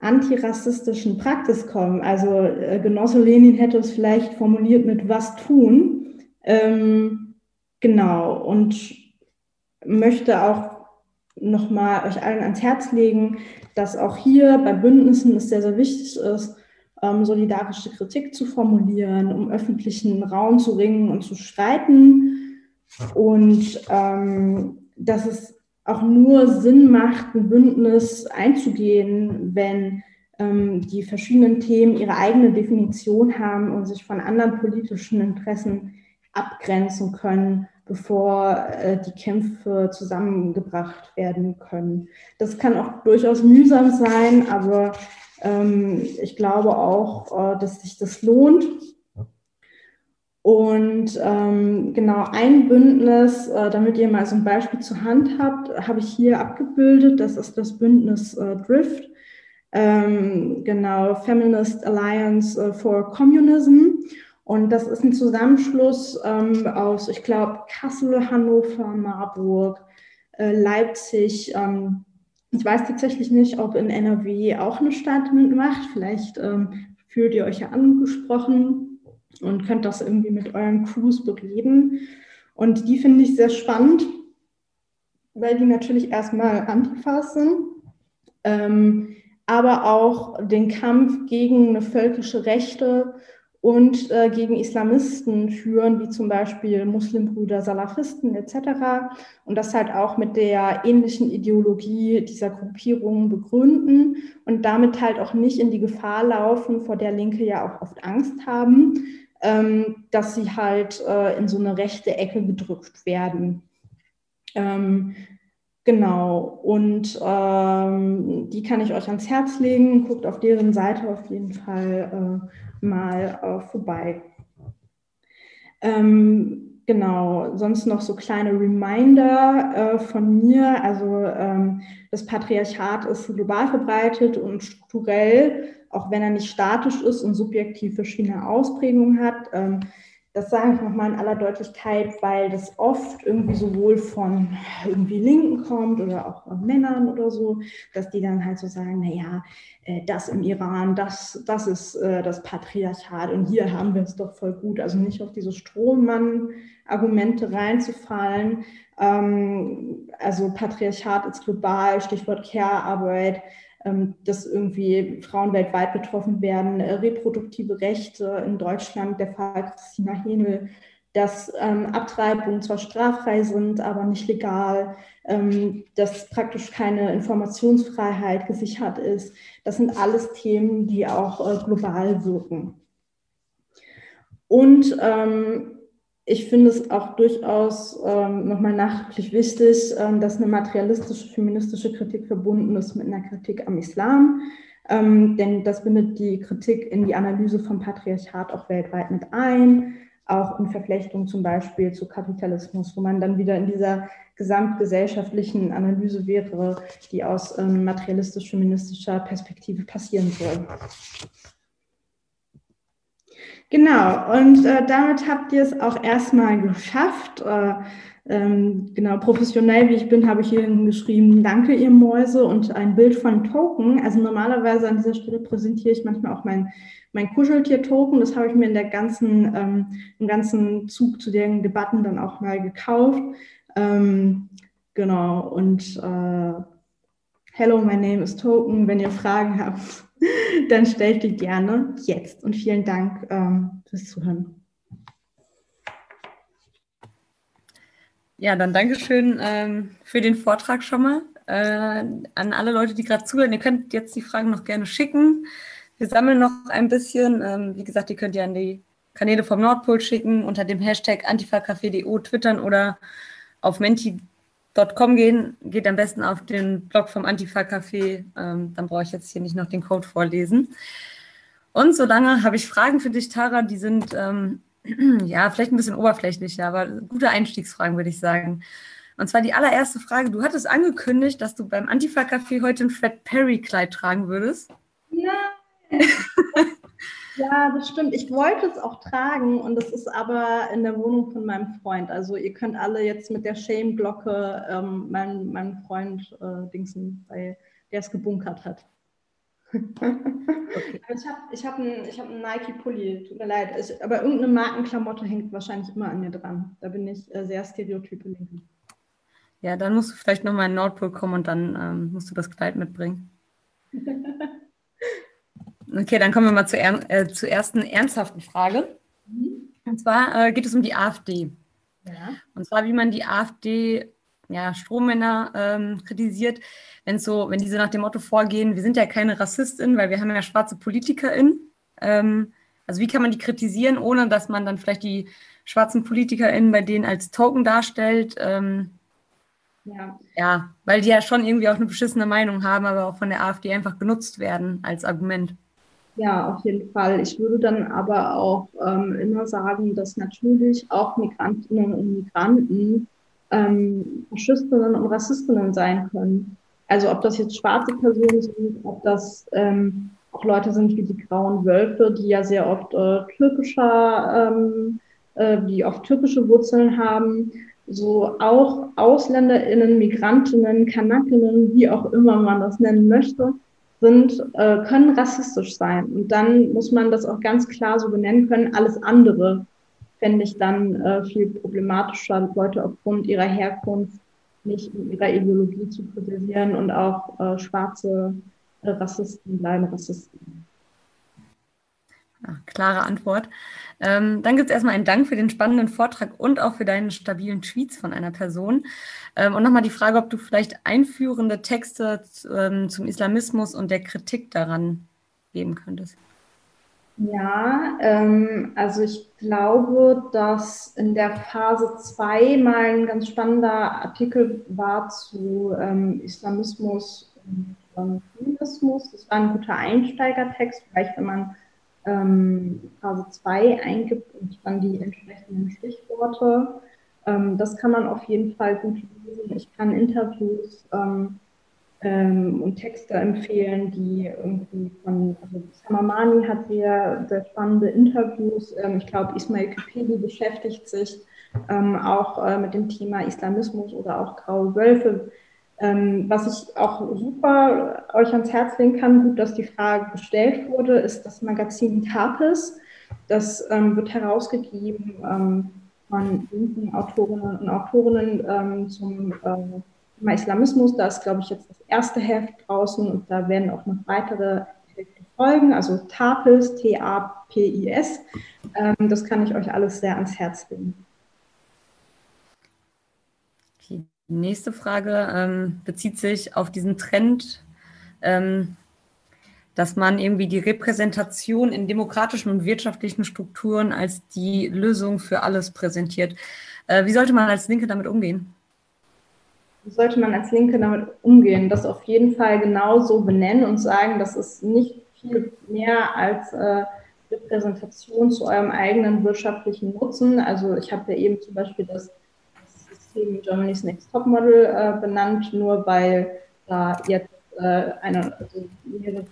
antirassistischen Praxis kommen. Also äh, Genosse Lenin hätte es vielleicht formuliert mit was tun. Ähm, genau, und möchte auch nochmal euch allen ans Herz legen, dass auch hier bei Bündnissen es sehr, sehr wichtig ist, ähm, solidarische Kritik zu formulieren, um öffentlichen Raum zu ringen und zu streiten. Und ähm, dass es auch nur Sinn macht, ein Bündnis einzugehen, wenn ähm, die verschiedenen Themen ihre eigene Definition haben und sich von anderen politischen Interessen abgrenzen können, bevor äh, die Kämpfe zusammengebracht werden können. Das kann auch durchaus mühsam sein, aber ähm, ich glaube auch, äh, dass sich das lohnt. Und ähm, genau ein Bündnis, äh, damit ihr mal so ein Beispiel zur Hand habt, habe ich hier abgebildet. Das ist das Bündnis äh, Drift, ähm, genau Feminist Alliance äh, for Communism. Und das ist ein Zusammenschluss ähm, aus, ich glaube, Kassel, Hannover, Marburg, äh, Leipzig. Ähm, ich weiß tatsächlich nicht, ob in NRW auch eine Stadt mitmacht. Vielleicht ähm, fühlt ihr euch ja angesprochen und könnt das irgendwie mit euren Crews bereden. Und die finde ich sehr spannend, weil die natürlich erstmal Antifas sind, ähm, aber auch den Kampf gegen eine völkische Rechte und äh, gegen Islamisten führen, wie zum Beispiel Muslimbrüder, Salafisten etc. Und das halt auch mit der ähnlichen Ideologie dieser Gruppierungen begründen und damit halt auch nicht in die Gefahr laufen, vor der Linke ja auch oft Angst haben, ähm, dass sie halt äh, in so eine rechte Ecke gedrückt werden. Ähm, Genau, und ähm, die kann ich euch ans Herz legen. Guckt auf deren Seite auf jeden Fall äh, mal äh, vorbei. Ähm, genau, sonst noch so kleine Reminder äh, von mir. Also ähm, das Patriarchat ist global verbreitet und strukturell, auch wenn er nicht statisch ist und subjektiv verschiedene Ausprägungen hat. Ähm, das sage ich nochmal in aller Deutlichkeit, weil das oft irgendwie sowohl von irgendwie Linken kommt oder auch von Männern oder so, dass die dann halt so sagen, naja, äh, das im Iran, das, das ist äh, das Patriarchat und hier haben wir es doch voll gut. Also nicht auf diese Strohmann-Argumente reinzufallen. Ähm, also Patriarchat ist global, Stichwort Care-Arbeit dass irgendwie Frauen weltweit betroffen werden, äh, reproduktive Rechte in Deutschland, der Fall Christina Henel, dass ähm, Abtreibungen zwar straffrei sind, aber nicht legal, ähm, dass praktisch keine Informationsfreiheit gesichert ist. Das sind alles Themen, die auch äh, global wirken. Und ähm, ich finde es auch durchaus ähm, nochmal nachdrücklich wichtig, ähm, dass eine materialistische feministische Kritik verbunden ist mit einer Kritik am Islam. Ähm, denn das bindet die Kritik in die Analyse vom Patriarchat auch weltweit mit ein, auch in Verflechtung zum Beispiel zu Kapitalismus, wo man dann wieder in dieser gesamtgesellschaftlichen Analyse wäre, die aus ähm, materialistisch-feministischer Perspektive passieren soll. Genau, und äh, damit habt ihr es auch erstmal geschafft. Äh, ähm, genau, professionell wie ich bin, habe ich hier geschrieben, danke ihr Mäuse und ein Bild von Token. Also normalerweise an dieser Stelle präsentiere ich manchmal auch mein, mein Kuscheltier-Token. Das habe ich mir in der ganzen, ähm, im ganzen Zug zu den Debatten dann auch mal gekauft. Ähm, genau, und äh, Hello, my name is Token. Wenn ihr Fragen habt, dann stellt die gerne jetzt. Und vielen Dank ähm, fürs Zuhören. Ja, dann Dankeschön ähm, für den Vortrag schon mal. Äh, an alle Leute, die gerade zuhören, ihr könnt jetzt die Fragen noch gerne schicken. Wir sammeln noch ein bisschen. Ähm, wie gesagt, die könnt ihr an die Kanäle vom Nordpol schicken, unter dem Hashtag antifacafé.de twittern oder auf menti.de Com gehen, geht am besten auf den Blog vom Antifa Café. Ähm, dann brauche ich jetzt hier nicht noch den Code vorlesen. Und solange habe ich Fragen für dich, Tara, die sind ähm, ja vielleicht ein bisschen oberflächlicher, aber gute Einstiegsfragen, würde ich sagen. Und zwar die allererste Frage: Du hattest angekündigt, dass du beim Antifa Café heute ein Fred Perry Kleid tragen würdest. Ja. Ja, das stimmt. Ich wollte es auch tragen und es ist aber in der Wohnung von meinem Freund. Also ihr könnt alle jetzt mit der Shame-Glocke ähm, meinen, meinen Freund äh, dingsen, weil der es gebunkert hat. Okay. ich habe ich hab einen hab Nike-Pulli, tut mir leid. Ich, aber irgendeine Markenklamotte hängt wahrscheinlich immer an mir dran. Da bin ich äh, sehr stereotype Linke. Ja, dann musst du vielleicht nochmal in Nordpol kommen und dann ähm, musst du das Kleid mitbringen. Okay, dann kommen wir mal zur, äh, zur ersten ernsthaften Frage. Mhm. Und zwar äh, geht es um die AfD. Ja. Und zwar, wie man die AfD ja, Strohmänner ähm, kritisiert, wenn so, wenn diese nach dem Motto vorgehen, wir sind ja keine RassistInnen, weil wir haben ja schwarze PolitikerInnen. Ähm, also wie kann man die kritisieren, ohne dass man dann vielleicht die schwarzen PolitikerInnen bei denen als Token darstellt? Ähm, ja. ja, weil die ja schon irgendwie auch eine beschissene Meinung haben, aber auch von der AfD einfach genutzt werden als Argument. Ja, auf jeden Fall. Ich würde dann aber auch ähm, immer sagen, dass natürlich auch Migrantinnen und Migranten ähm, Faschistinnen und Rassistinnen sein können. Also ob das jetzt schwarze Personen sind, ob das ähm, auch Leute sind wie die Grauen Wölfe, die ja sehr oft äh, türkischer, ähm, äh, die oft türkische Wurzeln haben so auch AusländerInnen, Migrantinnen, Kanakinnen, wie auch immer man das nennen möchte, sind, äh, können rassistisch sein. Und dann muss man das auch ganz klar so benennen können. Alles andere fände ich dann äh, viel problematischer, Leute aufgrund ihrer Herkunft nicht in ihrer Ideologie zu kritisieren und auch äh, schwarze äh, Rassisten bleiben Rassisten. Ja, klare Antwort. Ähm, dann gibt es erstmal einen Dank für den spannenden Vortrag und auch für deine stabilen Tweets von einer Person. Ähm, und nochmal die Frage, ob du vielleicht einführende Texte ähm, zum Islamismus und der Kritik daran geben könntest. Ja, ähm, also ich glaube, dass in der Phase 2 mal ein ganz spannender Artikel war zu ähm, Islamismus und Feminismus. Das war ein guter Einsteigertext, vielleicht wenn man ähm, Phase 2 eingibt und dann die entsprechenden Stichworte. Ähm, das kann man auf jeden Fall gut lesen. Ich kann Interviews ähm, ähm und Texte empfehlen, die irgendwie von, also Samamani hat sehr, sehr spannende Interviews. Ähm, ich glaube, Ismail Kipeli beschäftigt sich ähm, auch äh, mit dem Thema Islamismus oder auch Graue Wölfe ähm, was ich auch super euch ans Herz legen kann, gut, dass die Frage gestellt wurde, ist das Magazin Tapes. Das ähm, wird herausgegeben ähm, von linken Autorinnen und Autorinnen ähm, zum Thema Islamismus. Da ist, glaube ich, jetzt das erste Heft draußen und da werden auch noch weitere Hefte folgen. Also Tapes, T-A-P-I-S. Ähm, das kann ich euch alles sehr ans Herz legen. Die nächste Frage ähm, bezieht sich auf diesen Trend, ähm, dass man irgendwie die Repräsentation in demokratischen und wirtschaftlichen Strukturen als die Lösung für alles präsentiert. Äh, wie sollte man als Linke damit umgehen? Wie sollte man als Linke damit umgehen? Das auf jeden Fall genauso benennen und sagen, das ist nicht viel mehr als äh, Repräsentation zu eurem eigenen wirtschaftlichen Nutzen. Also ich habe ja eben zum Beispiel das System Germany's Next Topmodel äh, benannt, nur weil da jetzt äh, eine, also mehrere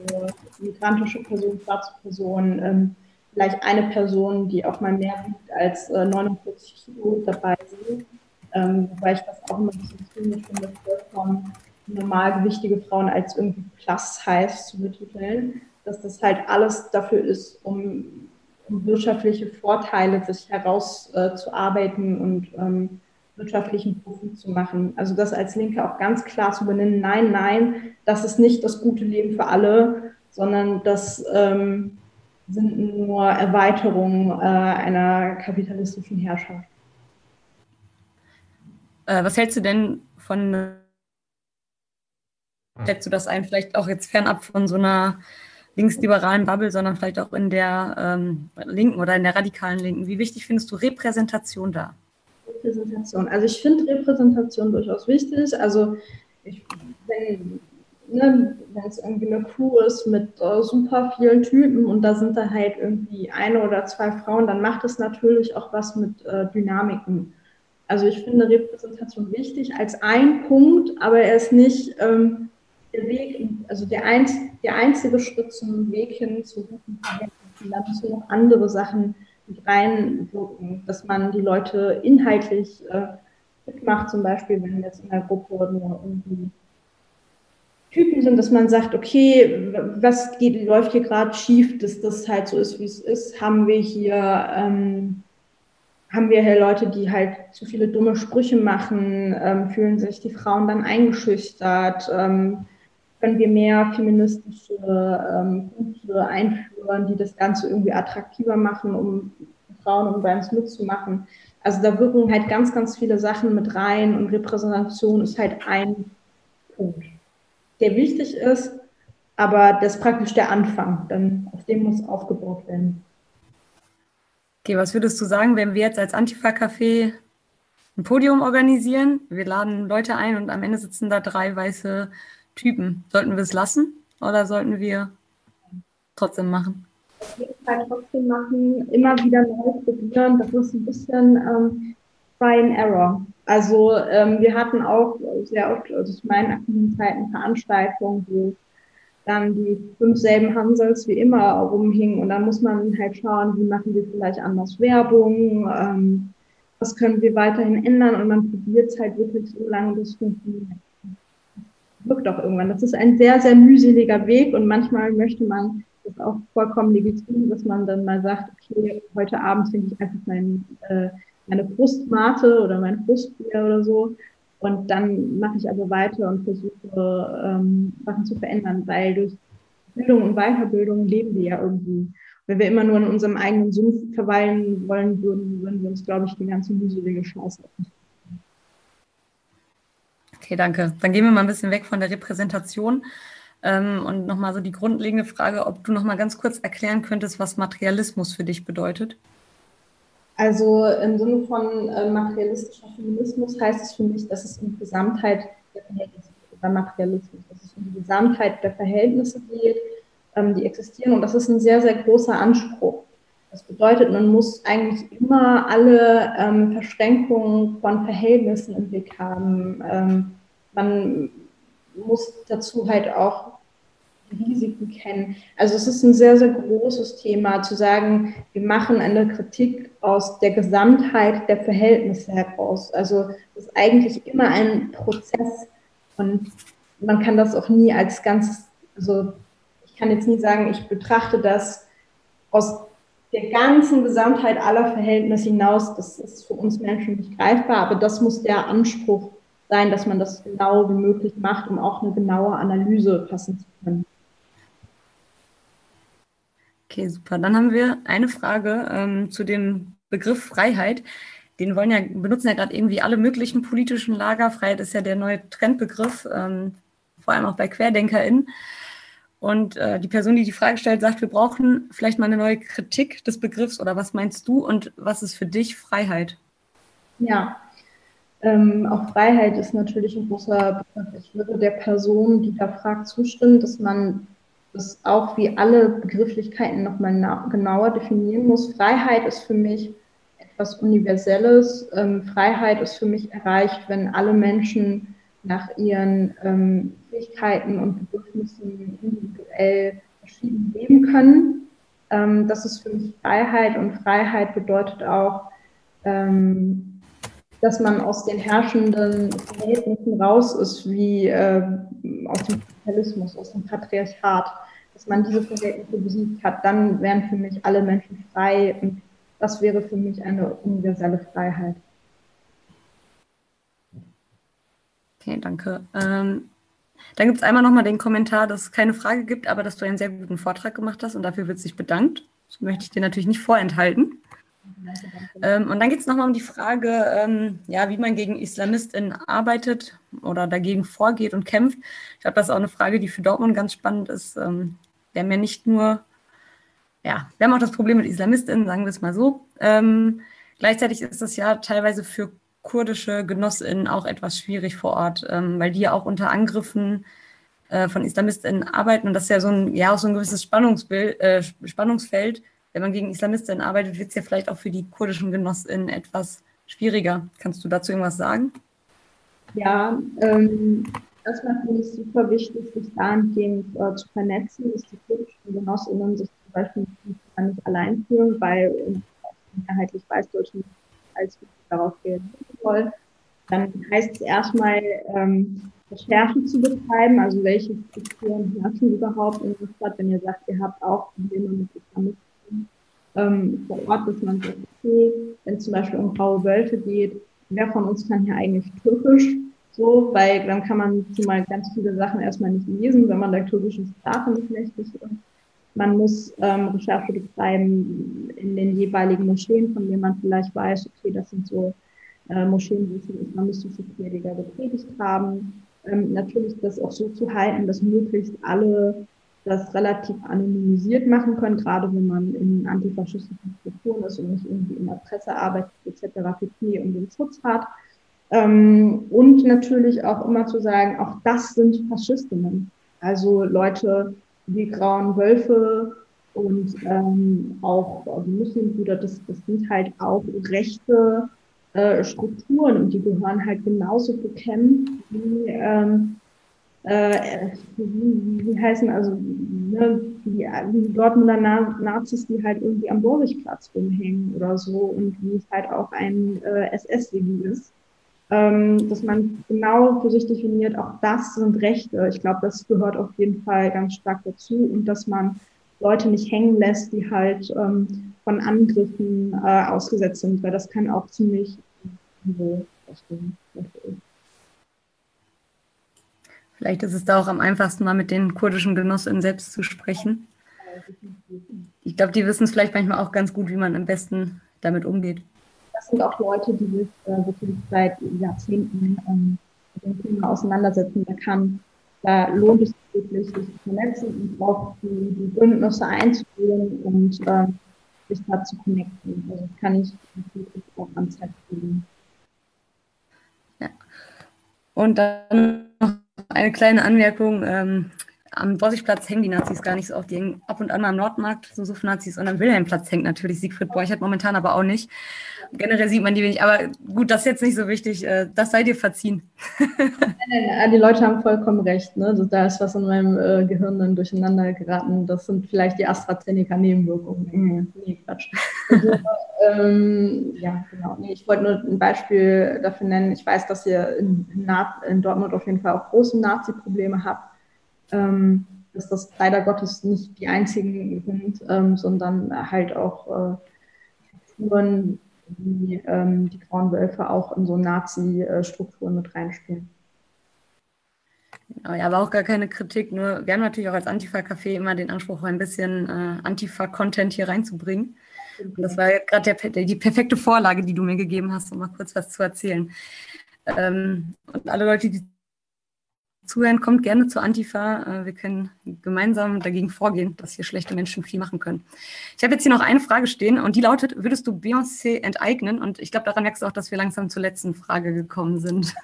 migrantische Personen, schwarze Personen, ähm, vielleicht eine Person, die auch mal mehr wiegt als äh, 49 Kilo dabei sind. Ähm, wobei ich das auch immer ein bisschen zynisch finde, vollkommen normalgewichtige Frauen als irgendwie plus heiß zu betiteln, dass das halt alles dafür ist, um, um wirtschaftliche Vorteile sich herauszuarbeiten äh, und ähm, wirtschaftlichen Profit zu machen. Also das als Linke auch ganz klar zu benennen, nein, nein, das ist nicht das gute Leben für alle, sondern das ähm, sind nur Erweiterungen äh, einer kapitalistischen Herrschaft. Äh, was hältst du denn von, schätzt du das ein, vielleicht auch jetzt fernab von so einer linksliberalen Bubble, sondern vielleicht auch in der ähm, linken oder in der radikalen Linken? Wie wichtig findest du Repräsentation da? Repräsentation. Also ich finde Repräsentation durchaus wichtig. Also ich, wenn, ne, es irgendwie eine Crew ist mit uh, super vielen Typen und da sind da halt irgendwie eine oder zwei Frauen, dann macht es natürlich auch was mit uh, Dynamiken. Also ich finde Repräsentation wichtig als ein Punkt, aber er ist nicht ähm, der Weg, also der, einz, der einzige Schritt zum Weg hin zu guten Verhältnissen. Da müssen noch andere Sachen reinwirken, dass man die Leute inhaltlich äh, mitmacht, zum Beispiel, wenn jetzt in der Gruppe nur irgendwie Typen sind, dass man sagt, okay, was geht, läuft hier gerade schief, dass das halt so ist, wie es ist, haben wir hier, ähm, haben wir hier Leute, die halt zu viele dumme Sprüche machen, ähm, fühlen sich die Frauen dann eingeschüchtert, ähm, können wir mehr feministische ähm, Punkte einführen, die das Ganze irgendwie attraktiver machen, um Frauen, bei uns mitzumachen. Also da wirken halt ganz, ganz viele Sachen mit rein und Repräsentation ist halt ein Punkt, der wichtig ist, aber das ist praktisch der Anfang. Dann auf dem muss aufgebaut werden. Okay, was würdest du sagen, wenn wir jetzt als Antifa-Café ein Podium organisieren? Wir laden Leute ein und am Ende sitzen da drei weiße Typen. Sollten wir es lassen oder sollten wir trotzdem machen? Auf jeden Fall trotzdem machen, immer wieder neu probieren. Das ist ein bisschen ähm, Try and Error. Also ähm, wir hatten auch sehr oft, also zu meinen aktiven Zeiten, Veranstaltungen, wo dann die fünf selben Hansels wie immer rumhingen und dann muss man halt schauen, wie machen wir vielleicht anders Werbung, ähm, was können wir weiterhin ändern und man probiert es halt wirklich so lange, bis es funktioniert. Wirkt auch irgendwann. Das ist ein sehr, sehr mühseliger Weg und manchmal möchte man das auch vollkommen legitim, dass man dann mal sagt, okay, heute Abend trinke ich einfach mein, äh, meine Brustmate oder mein Brustbier oder so. Und dann mache ich aber weiter und versuche, ähm, Sachen zu verändern, weil durch Bildung und Weiterbildung leben wir ja irgendwie. Wenn wir immer nur in unserem eigenen Sumpf verweilen wollen würden, würden wir uns, glaube ich, die ganze mühselige Chance Okay, danke. Dann gehen wir mal ein bisschen weg von der Repräsentation ähm, und nochmal so die grundlegende Frage, ob du nochmal ganz kurz erklären könntest, was Materialismus für dich bedeutet. Also im Sinne von äh, materialistischer Feminismus heißt es für mich, dass es um die Gesamtheit der Verhältnisse oder Materialismus, dass es um die Gesamtheit der Verhältnisse geht, ähm, die existieren. Und das ist ein sehr, sehr großer Anspruch. Das bedeutet, man muss eigentlich immer alle ähm, Verschränkungen von Verhältnissen im Blick haben. Ähm, man muss dazu halt auch Risiken kennen. Also es ist ein sehr, sehr großes Thema zu sagen, wir machen eine Kritik aus der Gesamtheit der Verhältnisse heraus. Also es ist eigentlich immer ein Prozess und man kann das auch nie als ganzes, also ich kann jetzt nie sagen, ich betrachte das aus der ganzen Gesamtheit aller Verhältnisse hinaus. Das ist für uns Menschen nicht greifbar, aber das muss der Anspruch sein, dass man das genau wie möglich macht, um auch eine genaue Analyse fassen zu können. Okay, super. Dann haben wir eine Frage ähm, zu dem Begriff Freiheit. Den wollen ja, benutzen ja gerade irgendwie alle möglichen politischen Lager. Freiheit ist ja der neue Trendbegriff, ähm, vor allem auch bei QuerdenkerInnen. Und äh, die Person, die die Frage stellt, sagt, wir brauchen vielleicht mal eine neue Kritik des Begriffs oder was meinst du und was ist für dich Freiheit? Ja, ähm, auch Freiheit ist natürlich ein großer Begriff. Ich würde der Person, die da fragt, zustimmen, dass man das auch wie alle Begrifflichkeiten nochmal genauer definieren muss. Freiheit ist für mich etwas Universelles. Ähm, Freiheit ist für mich erreicht, wenn alle Menschen nach ihren ähm, Fähigkeiten und Bedürfnissen individuell verschieden leben können. Ähm, das ist für mich Freiheit und Freiheit bedeutet auch, ähm, dass man aus den herrschenden Verhältnissen raus ist, wie äh, aus dem Kapitalismus, aus dem Patriarchat dass man diese Verhältnisse besiegt hat, dann wären für mich alle Menschen frei und das wäre für mich eine universelle Freiheit. Okay, danke. Ähm, dann gibt es einmal nochmal den Kommentar, dass es keine Frage gibt, aber dass du einen sehr guten Vortrag gemacht hast und dafür wird sich bedankt. Das möchte ich dir natürlich nicht vorenthalten. Ähm, und dann geht es nochmal um die Frage, ähm, ja, wie man gegen IslamistInnen arbeitet oder dagegen vorgeht und kämpft. Ich glaube, das ist auch eine Frage, die für Dortmund ganz spannend ist. Ähm, wir haben ja nicht nur, ja, wir haben auch das Problem mit IslamistInnen, sagen wir es mal so. Ähm, gleichzeitig ist das ja teilweise für kurdische GenossInnen auch etwas schwierig vor Ort, ähm, weil die ja auch unter Angriffen äh, von IslamistInnen arbeiten und das ist ja so ein, ja, auch so ein gewisses Spannungsbild, äh, Spannungsfeld. Wenn man gegen IslamistInnen arbeitet, wird es ja vielleicht auch für die kurdischen GenossInnen etwas schwieriger. Kannst du dazu irgendwas sagen? Ja, ähm, erstmal finde ich es super wichtig, sich dahingehend äh, zu vernetzen, dass die kurdischen Genossinnen sich zum Beispiel nicht allein fühlen, weil mehrheitlich Weißdeutschen als darauf reagieren soll. Dann heißt es erstmal, ähm, Recherchen zu betreiben, also welche Strukturen herrschen überhaupt in der Stadt, wenn ihr sagt, ihr habt auch Probleme mit Islamisten ähm, vor Ort, dass man sagt, okay, wenn es zum Beispiel um graue Wölfe geht, wer von uns kann hier eigentlich Türkisch? So, weil dann kann man zumal ganz viele Sachen erstmal nicht lesen, wenn man der türkischen Sprache nicht mächtig ist. Man muss ähm, Recherche betreiben in den jeweiligen Moscheen, von denen man vielleicht weiß, okay, das sind so äh, Moscheen, die viele islamistische Prediger gepredigt haben. Ähm, natürlich das auch so zu halten, dass möglichst alle das relativ anonymisiert machen können, gerade wenn man in antifaschistischen Strukturen ist und nicht irgendwie in der Presse arbeitet etc. pp. und den Schutz hat. Ähm, und natürlich auch immer zu sagen, auch das sind Faschistinnen. Also Leute, die grauen Wölfe und ähm, auch also Muslimbrüder, das, das sind halt auch rechte äh, Strukturen und die gehören halt genauso bekämpft wie ähm, äh, wie, wie heißen, also ne, wie, wie Dortmunder Na Nazis, die halt irgendwie am Borsigplatz rumhängen oder so und wie es halt auch ein äh, SS-Sieg ist. Ähm, dass man genau für sich definiert, auch das sind Rechte. Ich glaube, das gehört auf jeden Fall ganz stark dazu und dass man Leute nicht hängen lässt, die halt ähm, von Angriffen äh, ausgesetzt sind, weil das kann auch ziemlich Vielleicht ist es da auch am einfachsten, mal mit den kurdischen Genossinnen selbst zu sprechen. Ich glaube, die wissen es vielleicht manchmal auch ganz gut, wie man am besten damit umgeht. Das sind auch Leute, die sich äh, wirklich seit Jahrzehnten ähm, mit dem Thema auseinandersetzen. Da kann, da lohnt es wirklich, sich zu vernetzen und auch die, die Bündnisse einzugehen und äh, sich da zu connecten. Also das kann ich wirklich auch ans Herz legen. Und dann noch eine kleine Anmerkung. Ähm, am Borsigplatz hängen die Nazis gar nicht so oft. Die hängen ab und an mal am Nordmarkt, so Suff-Nazis. Und am Wilhelmplatz hängt natürlich Siegfried Borchert, momentan aber auch nicht. Generell sieht man die wenig. Aber gut, das ist jetzt nicht so wichtig. Äh, das sei dir verziehen. die Leute haben vollkommen recht. Ne? Also da ist was in meinem äh, Gehirn dann durcheinander geraten. Das sind vielleicht die AstraZeneca-Nebenwirkungen. Mhm. Nee, Quatsch. Also, ähm, ja, genau. Nee, ich wollte nur ein Beispiel dafür nennen. Ich weiß, dass ihr in, in Dortmund auf jeden Fall auch große Nazi-Probleme habt ähm, dass das leider Gottes nicht die einzigen sind, ähm, sondern halt auch äh, Strukturen, wie ähm, die Grauen Wölfe auch in so Nazi-Strukturen mit reinspielen. Genau, ja, aber auch gar keine Kritik. Nur wir haben natürlich auch als Antifa-Café immer den Anspruch, ein bisschen äh, Antifa-Content hier reinzubringen. Und das war gerade die perfekte Vorlage, die du mir gegeben hast, um mal kurz was zu erzählen. Ähm, und alle Leute, die zuhören, kommt gerne zu Antifa. Äh, wir können gemeinsam dagegen vorgehen, dass hier schlechte Menschen viel machen können. Ich habe jetzt hier noch eine Frage stehen und die lautet, würdest du Beyoncé enteignen? Und ich glaube, daran merkst du auch, dass wir langsam zur letzten Frage gekommen sind.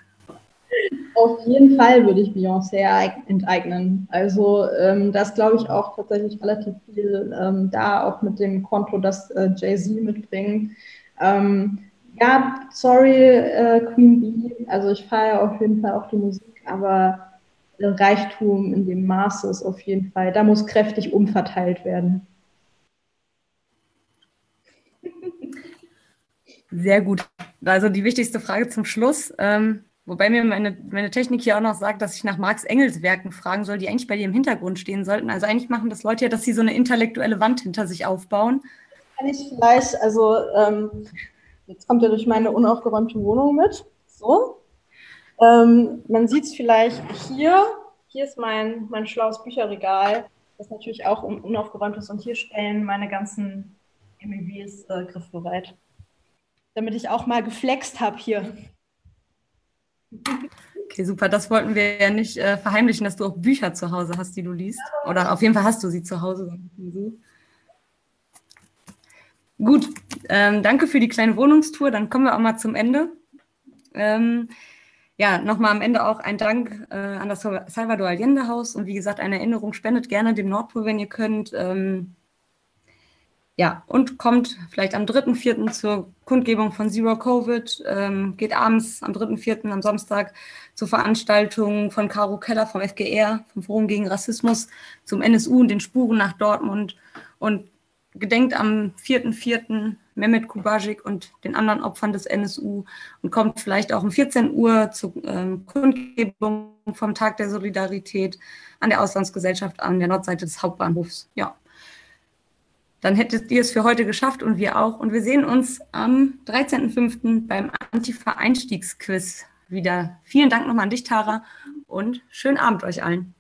Auf jeden Fall würde ich Beyoncé enteignen. Also ähm, das glaube ich auch tatsächlich relativ viel ähm, da, auch mit dem Konto, das äh, Jay-Z mitbringt. Ähm, ja, sorry, äh, Queen Bee. Also ich feiere auf jeden Fall auch die Musik, aber Reichtum in dem Maße ist auf jeden Fall, da muss kräftig umverteilt werden. Sehr gut. Also die wichtigste Frage zum Schluss. Ähm, wobei mir meine, meine Technik hier auch noch sagt, dass ich nach Marx Engels Werken fragen soll, die eigentlich bei dir im Hintergrund stehen sollten. Also eigentlich machen das Leute ja, dass sie so eine intellektuelle Wand hinter sich aufbauen. Kann ich vielleicht, also ähm, jetzt kommt ihr durch meine unaufgeräumte Wohnung mit. So, ähm, man sieht es vielleicht hier. Hier ist mein, mein schlaues Bücherregal, das natürlich auch unaufgeräumt ist. Und hier stellen meine ganzen MEWs äh, griffbereit. Damit ich auch mal geflext habe hier. Okay, super. Das wollten wir ja nicht äh, verheimlichen, dass du auch Bücher zu Hause hast, die du liest. Oder auf jeden Fall hast du sie zu Hause. Gut, ähm, danke für die kleine Wohnungstour. Dann kommen wir auch mal zum Ende. Ähm, ja, nochmal am Ende auch ein Dank äh, an das Salvador Allende Haus und wie gesagt, eine Erinnerung, spendet gerne dem Nordpol, wenn ihr könnt. Ähm, ja, und kommt vielleicht am 3.4. zur Kundgebung von Zero Covid, ähm, geht abends am 3.4. am Samstag zur Veranstaltung von Caro Keller vom FGR, vom Forum gegen Rassismus, zum NSU und den Spuren nach Dortmund und gedenkt am 4.4. Mehmet Kubajik und den anderen Opfern des NSU und kommt vielleicht auch um 14 Uhr zur ähm, Kundgebung vom Tag der Solidarität an der Auslandsgesellschaft an der Nordseite des Hauptbahnhofs. Ja. Dann hättet ihr es für heute geschafft und wir auch. Und wir sehen uns am 13.05. beim Antifa-Einstiegsquiz wieder. Vielen Dank nochmal an dich, Tara, und schönen Abend euch allen.